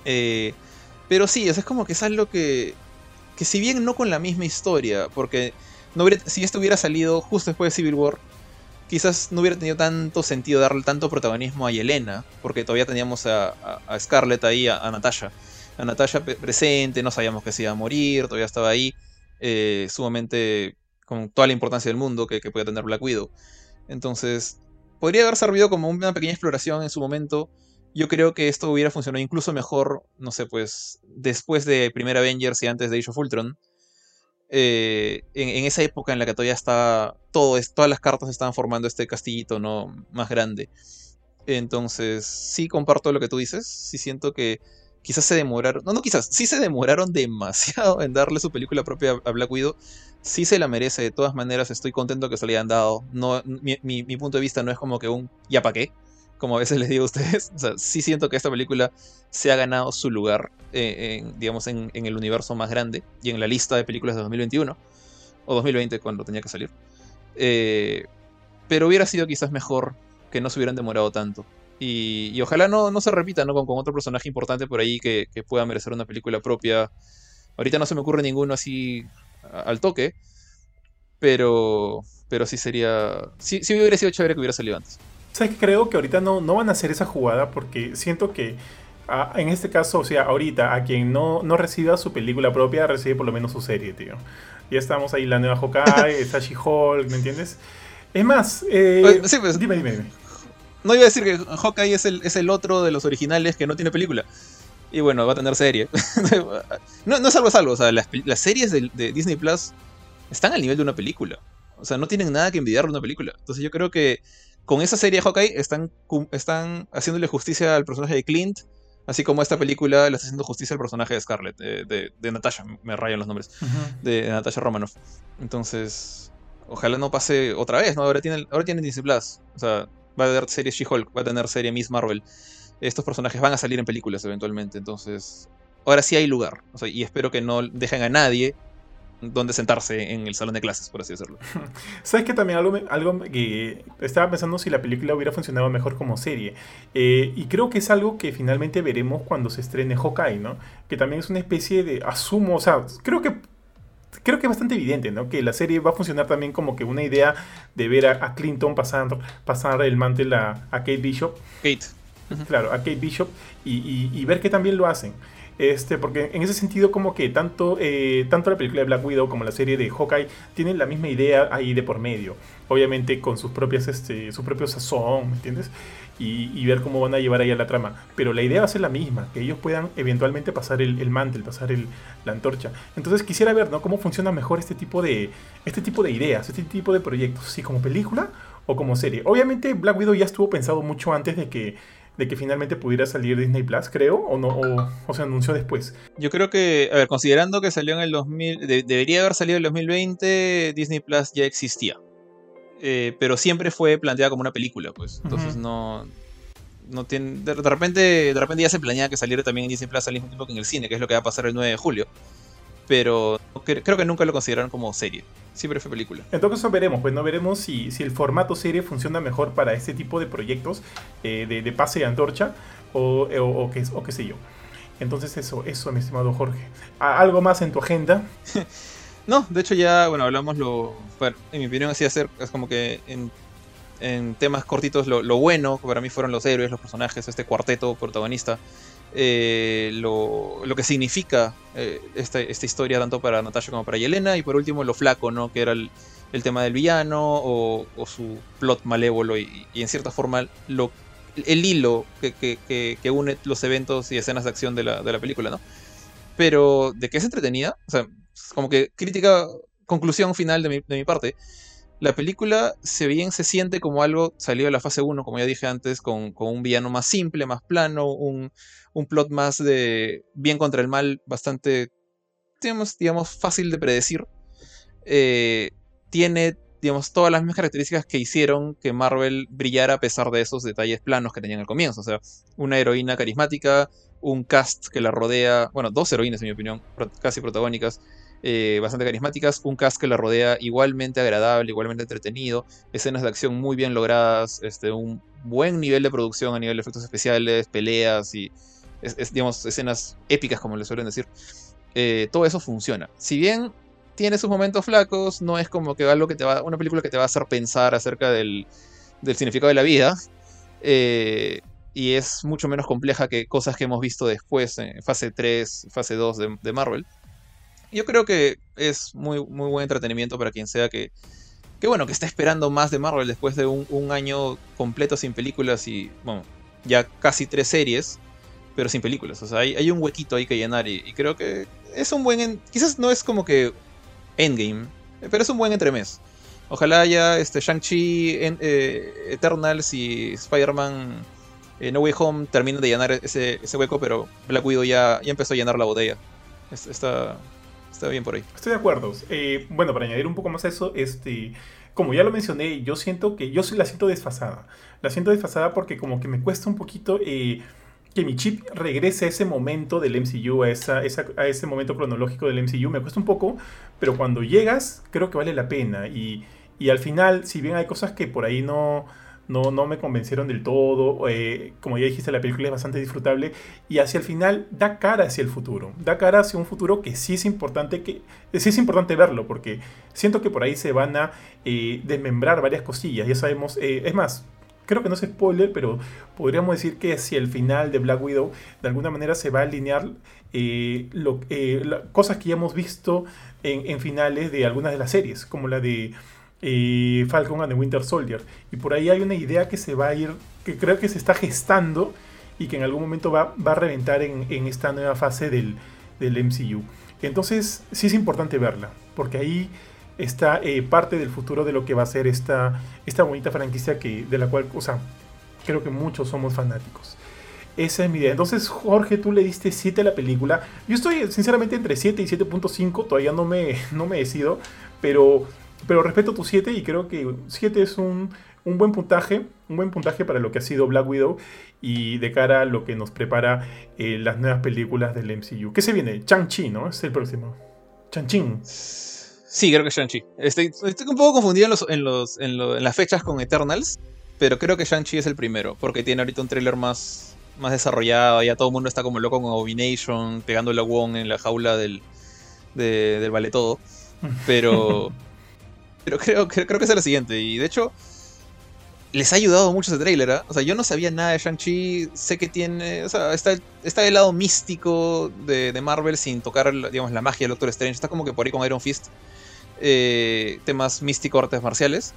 Eh, pero sí, es como que es algo que, que si bien no con la misma historia, porque si esto hubiera salido justo después de Civil War, quizás no hubiera tenido tanto sentido darle tanto protagonismo a Yelena, porque todavía teníamos a, Scarlett ahí, a, Natasha. A Natasha presente, no sabíamos que se iba a morir, todavía estaba ahí, eh, sumamente con toda la importancia del mundo que, que podía tener Black Widow. Entonces, podría haber servido como una pequeña exploración en su momento. Yo creo que esto hubiera funcionado incluso mejor, no sé, pues después de Primer Avengers y antes de Age of Ultron, eh, en, esa época en la que todavía estaba todo, todas las cartas estaban formando este castillito no más grande. Entonces, sí comparto lo que tú dices, sí siento que quizás se demoraron, no, no quizás, sí se demoraron demasiado en darle su película propia a Black Widow, sí se la merece, de todas maneras estoy contento que se le hayan dado, no, mi, mi punto de vista no es como que un ya pa' qué, como a veces les digo a ustedes. Sí siento que esta película se ha ganado su lugar, eh, en, digamos, en, el universo más grande y en la lista de películas de 2021 o 2020 cuando tenía que salir. Eh, pero hubiera sido quizás mejor que no se hubieran demorado tanto. Y, ojalá no, se repita ¿no? Con, otro personaje importante por ahí que, pueda merecer una película propia. Ahorita no se me ocurre ninguno así al toque. Pero, pero sí sería... Sí hubiera sido chévere que hubiera salido antes. ¿Sabes que Creo que ahorita no, no van a hacer esa jugada porque siento que ah, en este caso, o sea, ahorita a quien no, no reciba su película propia, recibe por lo menos su serie, tío. Ya estamos ahí, la nueva Hawkeye, está She-Hulk, ¿me entiendes? Es más, eh, sí, pues, dime, dime, dime. No iba a decir que Hawkeye es el, es el otro de los originales que no tiene película. Y bueno, va a tener serie. no, no es algo salvo, o sea, las, las series de, de, Disney Plus están al nivel de una película. O sea, no tienen nada que envidiar de una película. Entonces yo creo que con esa serie de Hawkeye están, están haciéndole justicia al personaje de Clint, así como esta película le está haciendo justicia al personaje de Scarlett, de, de, Natasha, me rayan los nombres, de, Natasha Romanoff. Entonces, ojalá no pase otra vez, ¿no? Ahora tiene, ahora tiene Disney Plus, o sea, va a haber serie She-Hulk, va a tener serie Miss Marvel. Estos personajes van a salir en películas eventualmente, entonces, ahora sí hay lugar, y espero que no dejen a nadie donde sentarse en el salón de clases, por así decirlo. ¿Sabes que también algo, algo que estaba pensando si la película hubiera funcionado mejor como serie? Eh, y creo que es algo que finalmente veremos cuando se estrene Hawkeye, ¿no? Que también es una especie de, asumo, o sea, creo que creo que es bastante evidente, ¿no? Que la serie va a funcionar también como que una idea de ver a, Clinton pasar, pasar el mantel a, a Kate Bishop. Kate. Claro, a Kate Bishop y, y ver que también lo hacen. Este, porque en ese sentido, como que tanto, eh, tanto la película de Black Widow como la serie de Hawkeye tienen la misma idea ahí de por medio. Obviamente con sus propias, este, su propio sazón, ¿me entiendes? Y, ver cómo van a llevar ahí a la trama. Pero la idea va a ser la misma, que ellos puedan eventualmente pasar el, el mantel, pasar el, la antorcha. Entonces quisiera ver, ¿no? Cómo funciona mejor este tipo de, este tipo de ideas, este tipo de proyectos, si como película o como serie. Obviamente Black Widow ya estuvo pensado mucho antes de que de que finalmente pudiera salir Disney Plus, creo, o no, o, se anunció después. Yo creo que, a ver, considerando que salió en el 2000, debería haber salido en el 2020, Disney Plus ya existía. Eh, pero siempre fue planteada como una película, pues. Entonces no, no tiene, de, repente, de repente ya se planea que saliera también en Disney Plus al mismo tiempo que en el cine, que es lo que va a pasar el 9 de julio. Pero creo que nunca lo consideraron como serie. Siempre fue película. Entonces veremos, pues no veremos si, si el formato serie funciona mejor para este tipo de proyectos eh, de, pase de antorcha o, o, qué, o qué sé yo. Entonces eso, eso, mi estimado Jorge. ¿Algo más en tu agenda? no, de hecho ya, bueno, hablamos lo... Bueno, en mi opinión así hacer, es como que en, en temas cortitos lo, lo, bueno, que para mí fueron los héroes, los personajes, este cuarteto protagonista. Eh, lo, lo, que significa eh, esta, esta, historia tanto para Natasha como para Yelena y por último lo flaco, ¿no? Que era el, el tema del villano o, su plot malévolo y, y, en cierta forma el hilo que, que, une los eventos y escenas de acción de la, de la película, ¿no? Pero de que es entretenida, o sea, como que crítica, conclusión final de mi, de mi parte, la película, se bien se siente como algo salido de la fase 1, como ya dije antes, con, un villano más simple, más plano, un, un plot más de bien contra el mal, bastante, digamos, digamos fácil de predecir. Eh, tiene, digamos, todas las mismas características que hicieron que Marvel brillara a pesar de esos detalles planos que tenían al comienzo. O sea, una heroína carismática, un cast que la rodea, bueno, dos heroínas en mi opinión, casi protagónicas, eh, bastante carismáticas, un cast que la rodea igualmente agradable, igualmente entretenido, escenas de acción muy bien logradas, este, un buen nivel de producción a nivel de efectos especiales, peleas y digamos, escenas épicas, como le suelen decir, eh, todo eso funciona. Si bien tiene sus momentos flacos, no es como que algo que te va, una película que te va a hacer pensar acerca del, del significado de la vida. Eh, y es mucho menos compleja que cosas que hemos visto después en fase 3, fase 2 de, Marvel. Yo creo que es muy, muy buen entretenimiento para quien sea que, que, bueno, que está esperando más de Marvel después de un, año completo sin películas y, bueno, ya casi tres series pero sin películas. O sea, hay, un huequito ahí que llenar y, creo que es un buen... quizás no es como que Endgame, pero es un buen entremés. Ojalá haya este, Shang-Chi, eh, Eternals y Spider-Man eh, No Way Home terminen de llenar ese, hueco, pero Black Widow ya, ya empezó a llenar la botella. Está, está bien por ahí. Estoy de acuerdo. Eh, bueno, para añadir un poco más a eso, este, como ya lo mencioné, yo siento que yo la siento desfasada. La siento desfasada porque como que me cuesta un poquito que mi chip regrese a ese momento del MCU, a, ese momento cronológico del MCU. Me cuesta un poco, pero cuando llegas, creo que vale la pena. Y al final, si bien hay cosas que por ahí no, no, no me convencieron del todo, eh, como ya dijiste, la película es bastante disfrutable. Y hacia el final da cara hacia el futuro. Da cara hacia un futuro que sí es importante, que, sí es importante verlo, porque siento que por ahí se van a eh, desmembrar varias cosillas. Ya sabemos, eh, es más, creo que no es spoiler, pero podríamos decir que si el final de Black Widow de alguna manera se va a alinear eh, lo, eh, cosas que ya hemos visto en, finales de algunas de las series, como la de Falcon and the Winter Soldier. Y por ahí hay una idea que se va a ir, que creo que se está gestando y que en algún momento va, a reventar en, esta nueva fase del, del MCU. Entonces sí es importante verla, porque ahí está eh, parte del futuro de lo que va a ser esta, esta bonita franquicia que, de la cual, o sea, creo que muchos somos fanáticos. Esa es mi idea. Entonces, Jorge, tú le diste 7 a la película. Yo estoy sinceramente entre 7 y 7.5, todavía no me, no me decido, pero, pero respeto tu 7 y creo que 7 es un, un buen puntaje, un buen puntaje para lo que ha sido Black Widow y de cara a lo que nos prepara eh, las nuevas películas del MCU. ¿Qué se viene? Chang-Chi, ¿no? Es el próximo. Chanchín. Sí, creo que es Shang-Chi. Estoy, estoy, un poco confundido en, los, en, los, en, en, las fechas con Eternals, pero creo que Shang-Chi es el primero, porque tiene ahorita un tráiler más, más desarrollado, ya todo el mundo está como loco con Abomination, pegándole a Wong en la jaula del, de, del vale todo. Pero, pero creo, creo, creo que es la siguiente, y de hecho les ha ayudado mucho ese tráiler, ¿eh? O sea, yo no sabía nada de Shang-Chi, sé que tiene, o sea, está, está el lado místico de, Marvel sin tocar, digamos, la magia del Doctor Strange, está como que por ahí con Iron Fist, eh, temas místicos, artes marciales,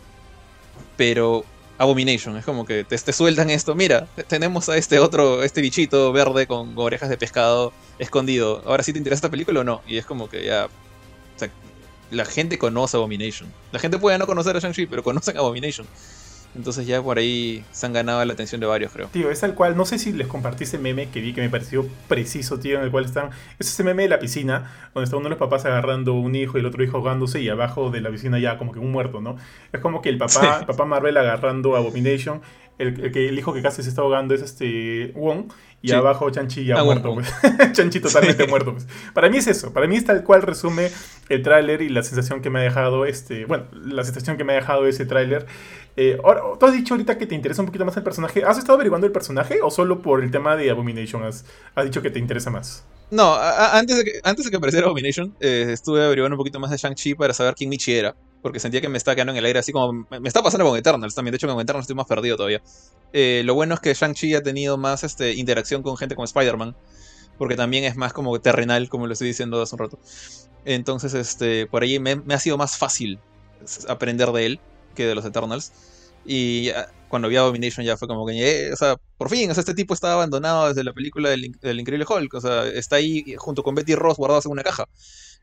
pero Abomination, es como que te, te, sueltan esto, mira, tenemos a este otro, este bichito verde con orejas de pescado escondido, ahora sí te interesa esta película o no, y es como que ya, o sea, la gente conoce Abomination, la gente puede no conocer a Shang-Chi, pero conocen Abomination. Entonces ya por ahí se han ganado la atención de varios, creo. Tío, es tal cual, no sé si les compartí ese meme que vi que me pareció preciso, tío, en el cual están... Es ese meme de la piscina, donde está uno de los papás agarrando un hijo y el otro hijo ahogándose y abajo de la piscina ya como que un muerto, ¿no? Es como que el papá, sí. papá Marvel agarrando Abomination, el, el, que, el hijo que casi se está ahogando es este Wong y sí. abajo Chanchi ya ah, muerto, bueno. pues. Chanchi totalmente sí. muerto, pues. Para mí es eso, para mí es tal cual resume el tráiler y la sensación que me ha dejado este, bueno, la sensación que me ha dejado ese tráiler. Eh, ahora, tú has dicho ahorita que te interesa un poquito más el personaje. ¿Has estado averiguando el personaje o solo por el tema de Abomination has, has dicho que te interesa más? No, a, a, antes, de que, antes de que apareciera Abomination, eh, estuve averiguando un poquito más de Shang-Chi para saber quién Michi era. Porque sentía que me estaba quedando en el aire, así como. Me, me está pasando con Eternals también. De hecho, con Eternals estoy más perdido todavía. Eh, lo bueno es que Shang-Chi ha tenido más este, interacción con gente como Spider-Man. Porque también es más como terrenal, como lo estoy diciendo hace un rato. Entonces, este, por ahí me, me ha sido más fácil aprender de él que de los Eternals. Y ya, cuando vi Abomination ya fue como que, eh, o sea, por fin, o sea, este tipo estaba abandonado desde la película del, del, Increíble Hulk, o sea, está ahí junto con Betty Ross guardados en una caja.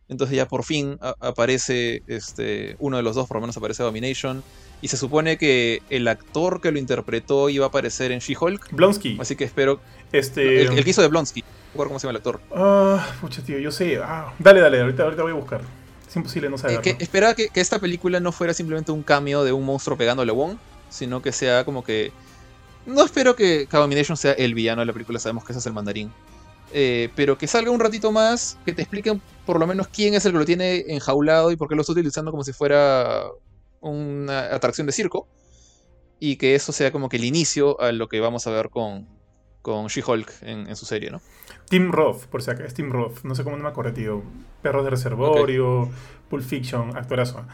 Entonces ya por fin a, aparece este, uno de los dos, por lo menos aparece Abomination. Y se supone que el actor que lo interpretó iba a aparecer en She-Hulk. Blonsky. Así que espero. Este... El, el que hizo de Blonsky. No recuerdo cómo se llama el actor. Ah, uh, pucha, tío, yo sé. Ah, dale, dale, ahorita, ahorita voy a buscar. Es imposible no saberlo. Eh, que, esperaba que, esta película no fuera simplemente un cameo de un monstruo pegándole a Wong, sino que sea como que. No espero que Abomination sea el villano de la película, sabemos que ese es el mandarín. Eh, pero que salga un ratito más, que te expliquen por lo menos quién es el que lo tiene enjaulado y por qué lo está utilizando como si fuera una atracción de circo. Y que eso sea como que el inicio a lo que vamos a ver con, con She-Hulk en, en, su serie, ¿no? Tim Roth, por si acaso, es Tim Roth, no sé cómo no me acuerdo, tío. Perros de Reservorio, okay. Pulp Fiction, actorazo.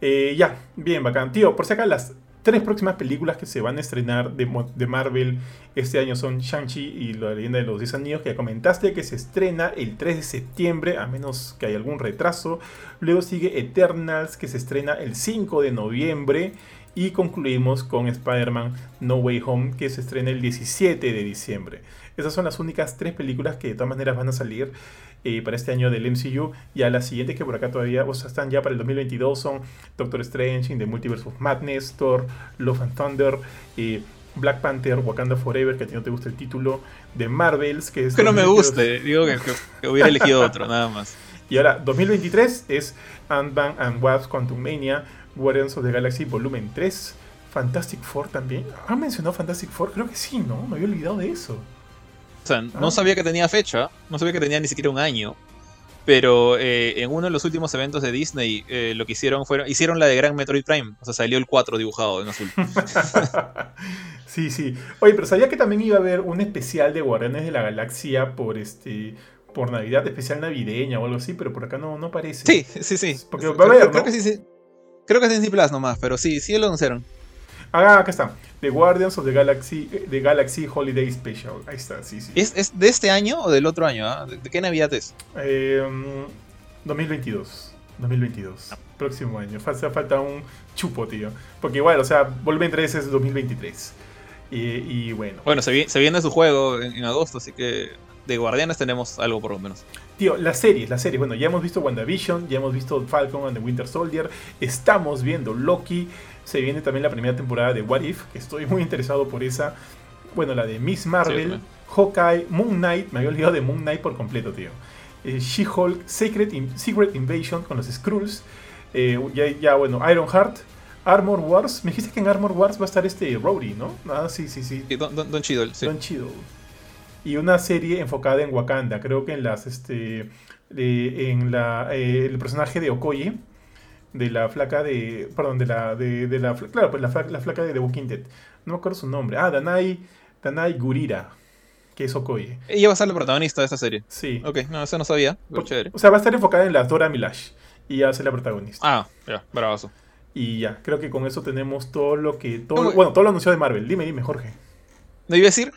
Eh, ya, bien, bacán. Tío, por si acaso, las tres próximas películas que se van a estrenar de, de Marvel este año son Shang-Chi y la leyenda de los 10 anillos, que ya comentaste que se estrena el 3 de septiembre, a menos que haya algún retraso. Luego sigue Eternals, que se estrena el 5 de noviembre. Y concluimos con Spider-Man No Way Home, que se estrena el 17 de diciembre. Esas son las únicas tres películas que de todas maneras van a salir eh, para este año del MCU. Ya las siguientes que por acá todavía o sea, están ya para el 2022 son Doctor Strange, In The Multiverse of Madness, Thor, Love and Thunder, eh, Black Panther, Wakanda Forever, que a ti no te gusta el título, de Marvels, que es... Que no me guste, digo que, que, que hubiera elegido otro, nada más. Y ahora, 2023 es Ant-Man and Wasp Quantum Mania, Guardians of the Galaxy Volumen 3, Fantastic Four también. ¿Han mencionado Fantastic Four? Creo que sí, ¿no? Me había olvidado de eso. O sea, no ah. sabía que tenía fecha, no sabía que tenía ni siquiera un año. Pero eh, en uno de los últimos eventos de Disney, eh, lo que hicieron fue. Hicieron la de Gran Metroid Prime. O sea, salió el 4 dibujado en azul. sí, sí. Oye, pero sabía que también iba a haber un especial de Guardianes de la Galaxia por este. Por Navidad, especial navideña o algo así, pero por acá no, no aparece. Sí, sí, sí. Porque va a haber, creo, ¿no? creo que sí, sí. Creo que es Disney Plus nomás, pero sí, sí lo anunciaron. Ah, acá está. The Guardians of the Galaxy, the Galaxy Holiday Special. Ahí está, sí, sí. ¿Es, es de este año o del otro año? ¿eh? ¿De, ¿De, qué Navidad es? Eh, 2022. 2022. Ah. Próximo año. Falta, falta un chupo, tío. Porque igual, o sea, Volumen 3 es 2023. Y, y bueno. Bueno, se, se, viene su juego en, en agosto, así que de Guardianes tenemos algo por lo menos. Tío, las series, las series. Bueno, ya hemos visto WandaVision, ya hemos visto Falcon and the Winter Soldier. Estamos viendo Loki. Se viene también la primera temporada de What If, que estoy muy interesado por esa. Bueno, la de Miss Marvel, sí, Hawkeye, Moon Knight. Me había olvidado de Moon Knight por completo, tío. Eh, She-Hulk, Secret, In Secret, Invasion con los Skrulls. Eh, ya, ya, bueno, Ironheart. Armor Wars. Me dijiste que en Armor Wars va a estar este Rhodey, ¿no? Ah, sí, sí, sí. sí Don, Don, Don Cheadle, sí. Don Cheadle. Y una serie enfocada en Wakanda. Creo que en las este en la eh, el personaje de Okoye de la flaca de perdón de la de, de la claro pues la, fla- la flaca de The Walking Dead no me acuerdo su nombre ah Danai Danai Gurira que es Okoye Ella va a ser la protagonista de esta serie. sí Ok, no, eso no sabía. Por- chévere. o sea va a estar enfocada en la Dora Milash y ya va a ser la protagonista Ah, ya, bravazo. y ya creo que con eso tenemos todo lo que todo No, bueno todo lo anunciado de Marvel dime dime Jorge No iba a decir,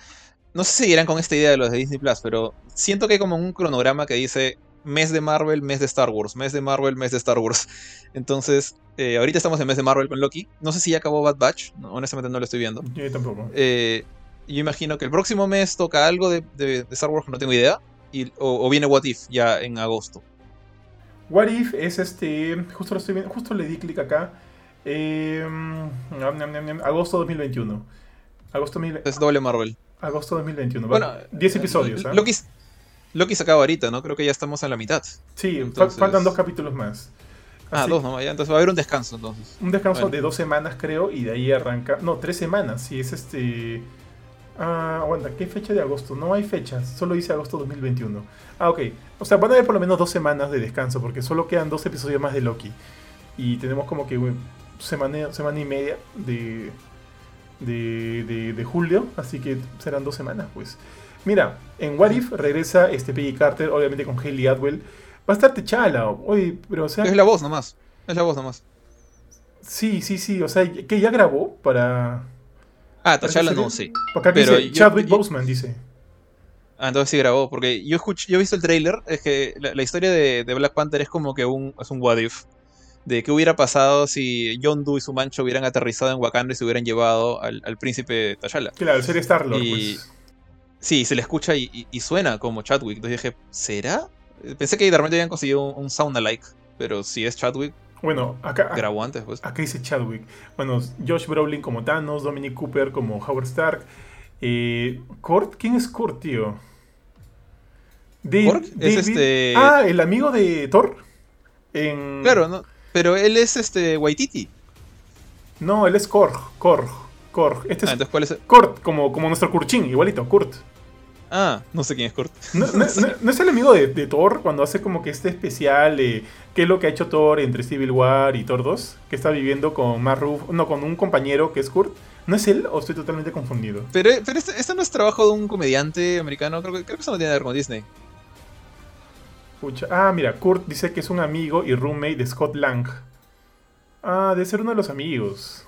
no sé si seguirán con esta idea de los de Disney Plus, pero siento que hay como un cronograma que dice mes de Marvel, mes de Star Wars, mes de Marvel, mes de Star Wars. Entonces, eh, ahorita estamos en mes de Marvel con Loki. No sé si ya acabó Bad Batch, no, honestamente no lo estoy viendo. yo tampoco Eh, yo imagino que el próximo mes toca algo de, de- de Star Wars no tengo idea. Y, o, o viene What If ya en agosto. What If es este. Justo lo estoy viendo. Justo le di clic acá. Eh, ñam, agosto 2021. Agosto, mil- Es doble Marvel. Agosto 2021. Bueno, 10 episodios. ¿ah? Loki, Loki se acaba ahorita, ¿no? Creo que ya estamos en la mitad. sí, entonces- faltan dos capítulos más. Ah, dos nomás, ya. Entonces va a haber un descanso entonces. Un descanso Bueno. de dos semanas, creo, y de ahí arranca. No, tres semanas. Si es este. Ah, aguanta, ¿qué fecha de agosto? No hay fechas, solo dice agosto 2021. Ah, ok. O sea, van a haber por lo menos dos semanas de descanso, porque solo quedan dos episodios más de Loki. Y tenemos como que bueno, semana, semana y media de, de, de, de julio, así que serán dos semanas, pues. Mira, en What If regresa este Peggy Carter, obviamente con Hayley Atwell. Va a estar Techala, oye, pero o sea. Es la voz nomás. Es la voz nomás. Sí, sí, sí, o sea, que ya grabó para... Ah, T'Challa no, sí. Acá Pero dice yo- Chadwick yo- Boseman, dice. Ah, entonces sí grabó. Porque yo escuché, yo he visto el tráiler. Es que la, la historia de, de Black Panther es como que un, es un what if. De qué hubiera pasado si Yondu y su mancho hubieran aterrizado en Wakanda y se hubieran llevado al, al príncipe T'Challa. Claro, el ser Star-Lord, Y- pues. Sí, se le escucha y, y- y suena como Chadwick. Entonces dije, ¿será? Pensé que de repente habían conseguido un, un sound alike. Pero si es Chadwick, Bueno, acá, grabó antes, pues. acá dice Chadwick. Bueno, Josh Brolin como Thanos, Dominic Cooper como Howard Stark. Eh, ¿Kurt? ¿Quién es Kurt, tío? Es este- Ah, el amigo de Thor. En... Claro, ¿no? Pero él es este Waititi. No, él es Korg. Korg. Korg. Este Ah, es entonces ¿cuál es? Kurt, como, como nuestro Kurchin, igualito, Kurt. Ah, no sé quién es Kurt. ¿No, no- no- no es el amigo de, de Thor cuando hace como que este especial de qué es lo que ha hecho Thor entre Civil War y Thor 2? Que está viviendo con Mark Ruff- no, con un compañero que es Kurt. ¿No es él o estoy totalmente confundido? Pero, pero este, este no es trabajo de un comediante americano. Creo que, creo que eso no tiene que ver con Disney. Ah, mira, Kurt dice que es un amigo y roommate de Scott Lang. Ah, debe ser uno de los amigos.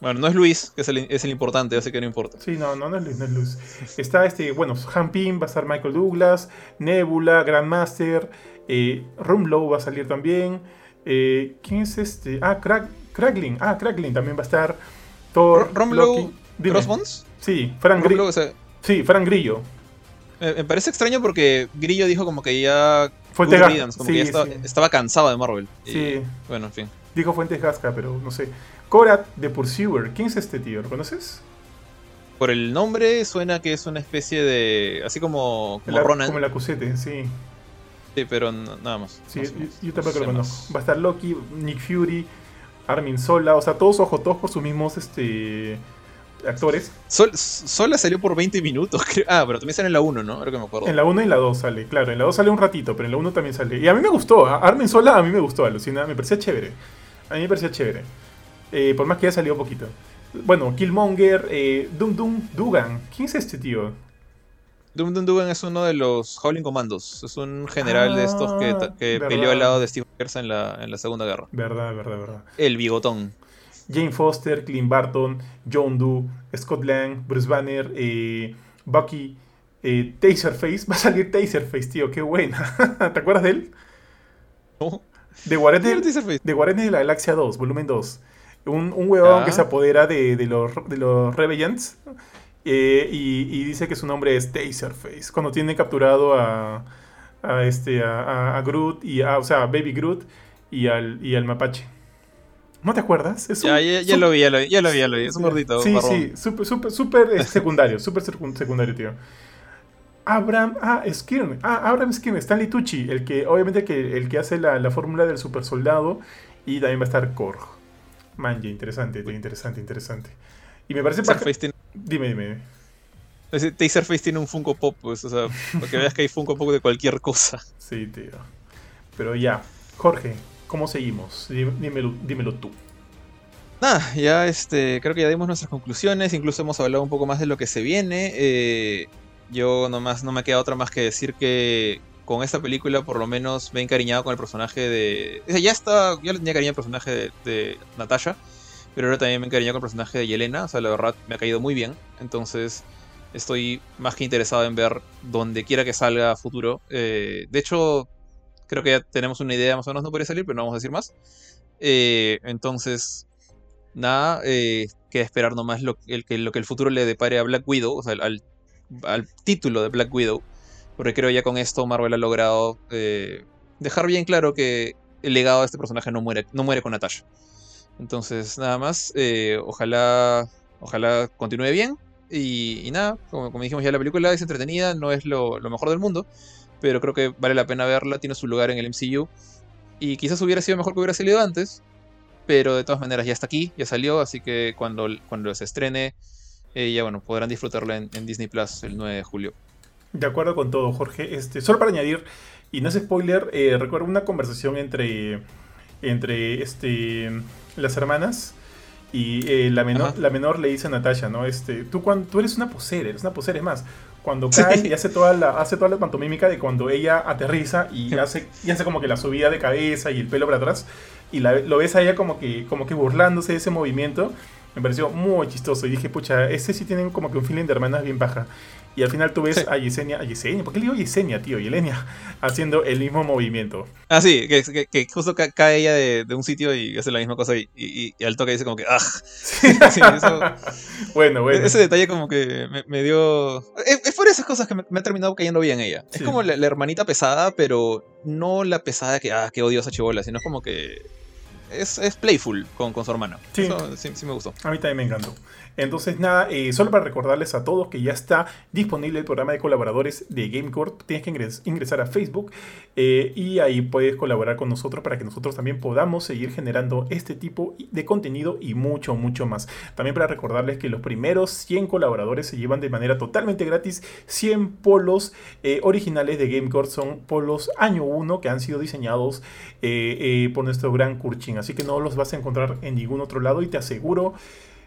Bueno, no es Luis, que es el, es el importante, así que no importa. Sí, no, no, no es Luis, no es Luis. Está este, bueno, Han Pym, va a estar Michael Douglas, Nebula, Grandmaster, eh, Rumlow va a salir también. Eh, ¿Quién es este? Ah. Ah, Kraglin también va a estar. Thor. Dime. Crossbones. Sí, Frank Romlow, Grillo. o sea, Sí, Frank Grillo. Me, me parece extraño porque Grillo dijo como que ya. Gasca. como Sí, que ya estaba, sí. estaba cansado de Marvel. Y, Sí. Bueno, en fin. Dijo Fuentes Gasca, pero no sé. Korat de Pursuer. ¿Quién es este tío? ¿Lo conoces? Por el nombre suena que es una especie de. Así como, como La- Ronan. Como el acusete, sí. Sí, pero no- nada más. Sí, No yo, tampoco lo conozco. Va a estar Loki, Nick Fury, Armin Sola, o sea, todos ojo, todos por sus mismos este, actores. Sol, Sola salió por 20 minutos, creo. Ah, pero también sale en la 1, ¿no? Ahora que me acuerdo. En la 1 y la 2 sale, claro, en la 2 sale un ratito, pero en la 1 también sale. Y a mí me gustó, Armin Sola a mí me gustó, alucina, me parecía chévere. A mí me parecía chévere. Eh, por más que haya salido poquito. Bueno, Killmonger, eh, Dum Dum Dugan. ¿Quién es este tío? Doom Doom Dugan es uno de los Howling Commandos. Es un general de estos que, que Ah, peleó al lado de Steve Rogers en la, en la Segunda Guerra. Verdad, verdad, verdad. El bigotón. Jane Foster, Clint Barton, John Doe, Scott Lang, Bruce Banner, eh, Bucky, eh, Taserface. Va a salir Taserface, tío, qué buena. ¿Te acuerdas de él? ¿No? De Guardianes, de de la Galaxia 2, volumen 2. Un, un huevón Ah. que se apodera de, de los, de los Rebellions eh, y, y dice que su nombre es Taserface. Cuando tiene capturado a, a este, a, a- a Groot, y a, o sea, a Baby Groot y al, y al mapache. ¿No te acuerdas? Es Ya, un- ya, ya su- lo vi, ya lo vi, ya lo vi, ya lo vi. Es un gordito. Sí, marrón. sí, súper, súper, súper eh, secundario, súper secun- secundario, tío. Abraham, ah, Skirn, ah, Abraham Skirn, Stanley Tucci, el que, obviamente, que, el que hace la, la fórmula del super soldado, y también va a estar Korg. Manja, interesante, tío, interesante, interesante. Y me parece... Taserface tiene, Dime, dime. Taserface tiene un Funko Pop, pues, o sea, para que veas que hay Funko Pop de cualquier cosa. Sí, tío. Pero ya, Jorge, ¿cómo seguimos? Dímelo, dímelo tú. Nada, ya este, creo que ya dimos nuestras conclusiones, incluso hemos hablado un poco más de lo que se viene. Eh, yo nomás no me queda otra más que decir que con esta película por lo menos me he encariñado con el personaje de... Ya está, ya le tenía cariño al personaje de, de Natasha, pero ahora también me he encariñado con el personaje de Yelena, o sea, la verdad me ha caído muy bien. Entonces estoy más que interesado en ver donde quiera que salga a futuro. Eh, de hecho, creo que ya tenemos una idea más o menos, no podría salir, pero no vamos a decir más. Eh, entonces, nada, eh, queda esperar nomás lo, el, lo que el futuro le depare a Black Widow, o sea, al, al título de Black Widow. Porque creo ya con esto Marvel ha logrado eh, dejar bien claro que el legado de este personaje no muere, no muere con Natasha. Entonces, nada más, ojalá, ojalá continúe bien. Y, nada, como, como, dijimos ya, la película es entretenida, no es lo, mejor del mundo, pero creo que vale la pena verla, tiene su lugar en el MCU. Y quizás hubiera sido mejor que hubiera salido antes, pero de todas maneras ya está aquí, ya salió, así que cuando, cuando se estrene, eh, ya bueno, podrán disfrutarla en, Disney Plus el 9 de julio. De acuerdo con todo, Jorge. Este, solo para añadir, y no es spoiler, eh, recuerdo una conversación entre, entre este, las hermanas y eh, la, menor, la menor le dice a Natasha, ¿no? Este, tú, cuando, tú eres una posera, eres una posera, es más, cuando cae y hace toda la, hace toda la pantomímica de cuando ella aterriza y hace, y hace como que la subida de cabeza y el pelo para atrás, y la, lo ves a ella como que, como que burlándose de ese movimiento, me pareció muy chistoso. Y dije, pucha, ese sí tienen como que un feeling de hermanas bien baja. Y al final tú ves a Yesenia, a Yesenia, ¿por qué le digo Yesenia, tío? Yelenia, haciendo el mismo movimiento. Ah, sí, que, que, justo cae ella de, de, un sitio y hace la misma cosa y, y, al toque dice como que, ¡ah! Sí, eso, bueno, bueno. Ese detalle como que me, dio... Es, por esas cosas que me, ha terminado cayendo bien ella. Es como la, hermanita pesada, pero no la pesada que, ah, qué odiosa chivola, sino como que es, es playful con, con, su hermano. Sí. Eso sí, sí, me gustó. A mí también me encantó. Entonces, nada, eh, solo para recordarles a todos que ya está disponible el programa de colaboradores de GameCore. Tienes que ingresar a Facebook eh, y ahí puedes colaborar con nosotros para que nosotros también podamos seguir generando este tipo de contenido y mucho, mucho más. También para recordarles que los primeros 100 colaboradores se llevan de manera totalmente gratis 100 polos eh, originales de GameCore. Son polos año 1 que han sido diseñados por nuestro gran Kurchin. Así que no los vas a encontrar en ningún otro lado y te aseguro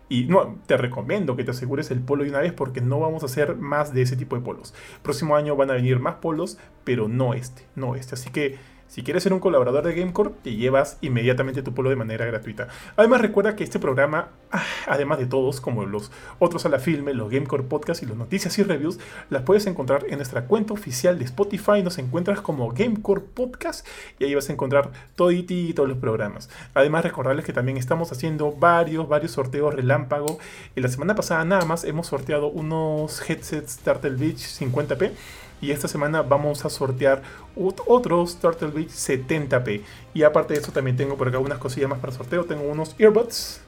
y no, te recomiendo que te asegures el polo de una vez porque no vamos a hacer más de ese tipo de polos. Próximo año van a venir más polos, pero no este, no este. Así que si quieres ser un colaborador de Gamecore, te llevas inmediatamente tu polo de manera gratuita. Además, recuerda que este programa, ah, además de todos, como los otros a la filme, los Gamecore Podcast y las noticias y reviews, las puedes encontrar en nuestra cuenta oficial de Spotify. Nos encuentras como Gamecore Podcast y ahí vas a encontrar todo y todos los programas. Además, recordarles que también estamos haciendo varios, varios sorteos relámpago. Y la semana pasada nada más hemos sorteado unos headsets Turtle Beach 50p y esta semana vamos a sortear otros Turtle Beach 70p. Y aparte de eso también tengo por acá unas cosillas más para sorteo. Tengo unos earbuds.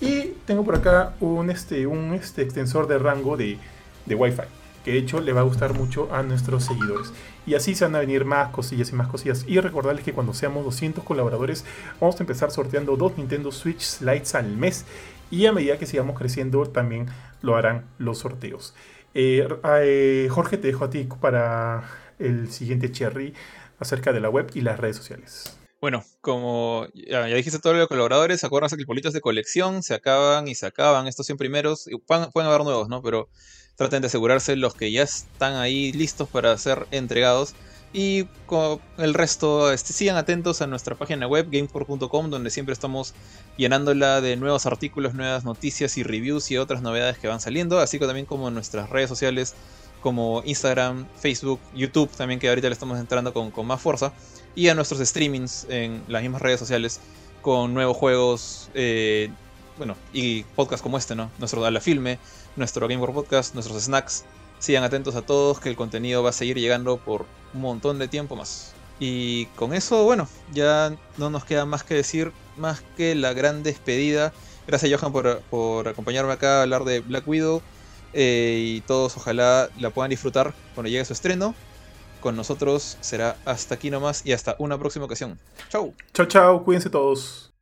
Y tengo por acá un, este, un este, extensor de rango de, de Wi-Fi. Que de hecho le va a gustar mucho a nuestros seguidores. Y así se van a venir más cosillas y más cosillas. Y recordarles que cuando seamos 200 colaboradores vamos a empezar sorteando dos Nintendo Switch Slides al mes. Y a medida que sigamos creciendo también lo harán los sorteos. Eh, eh, Jorge, te dejo a ti para el siguiente cherry acerca de la web y las redes sociales. Bueno, como ya, dijiste todos los colaboradores, acuérdense que el polito de colección, se acaban y se acaban estos 100 primeros, pueden, pueden haber nuevos, ¿no? Pero traten de asegurarse los que ya están ahí listos para ser entregados. Y con el resto, este, sigan atentos a nuestra página web, gamecore.com, donde siempre estamos llenándola de nuevos artículos, nuevas noticias y reviews y otras novedades que van saliendo, así que también como nuestras redes sociales como Instagram, Facebook, YouTube, también que ahorita le estamos entrando con, más fuerza, y a nuestros streamings en las mismas redes sociales con nuevos juegos, eh, bueno, y podcasts como este, ¿no? Nuestro A la Filme, nuestro Game Podcast, nuestros snacks. Sigan atentos a todos que el contenido va a seguir llegando por un montón de tiempo más. Y con eso, bueno, ya no nos queda más que decir, más que la gran despedida. Gracias Johan por, acompañarme acá a hablar de Black Widow. Eh, y todos ojalá la puedan disfrutar cuando llegue su estreno. Con nosotros será hasta aquí nomás y hasta una próxima ocasión. Chau. Chau, chau. Cuídense todos.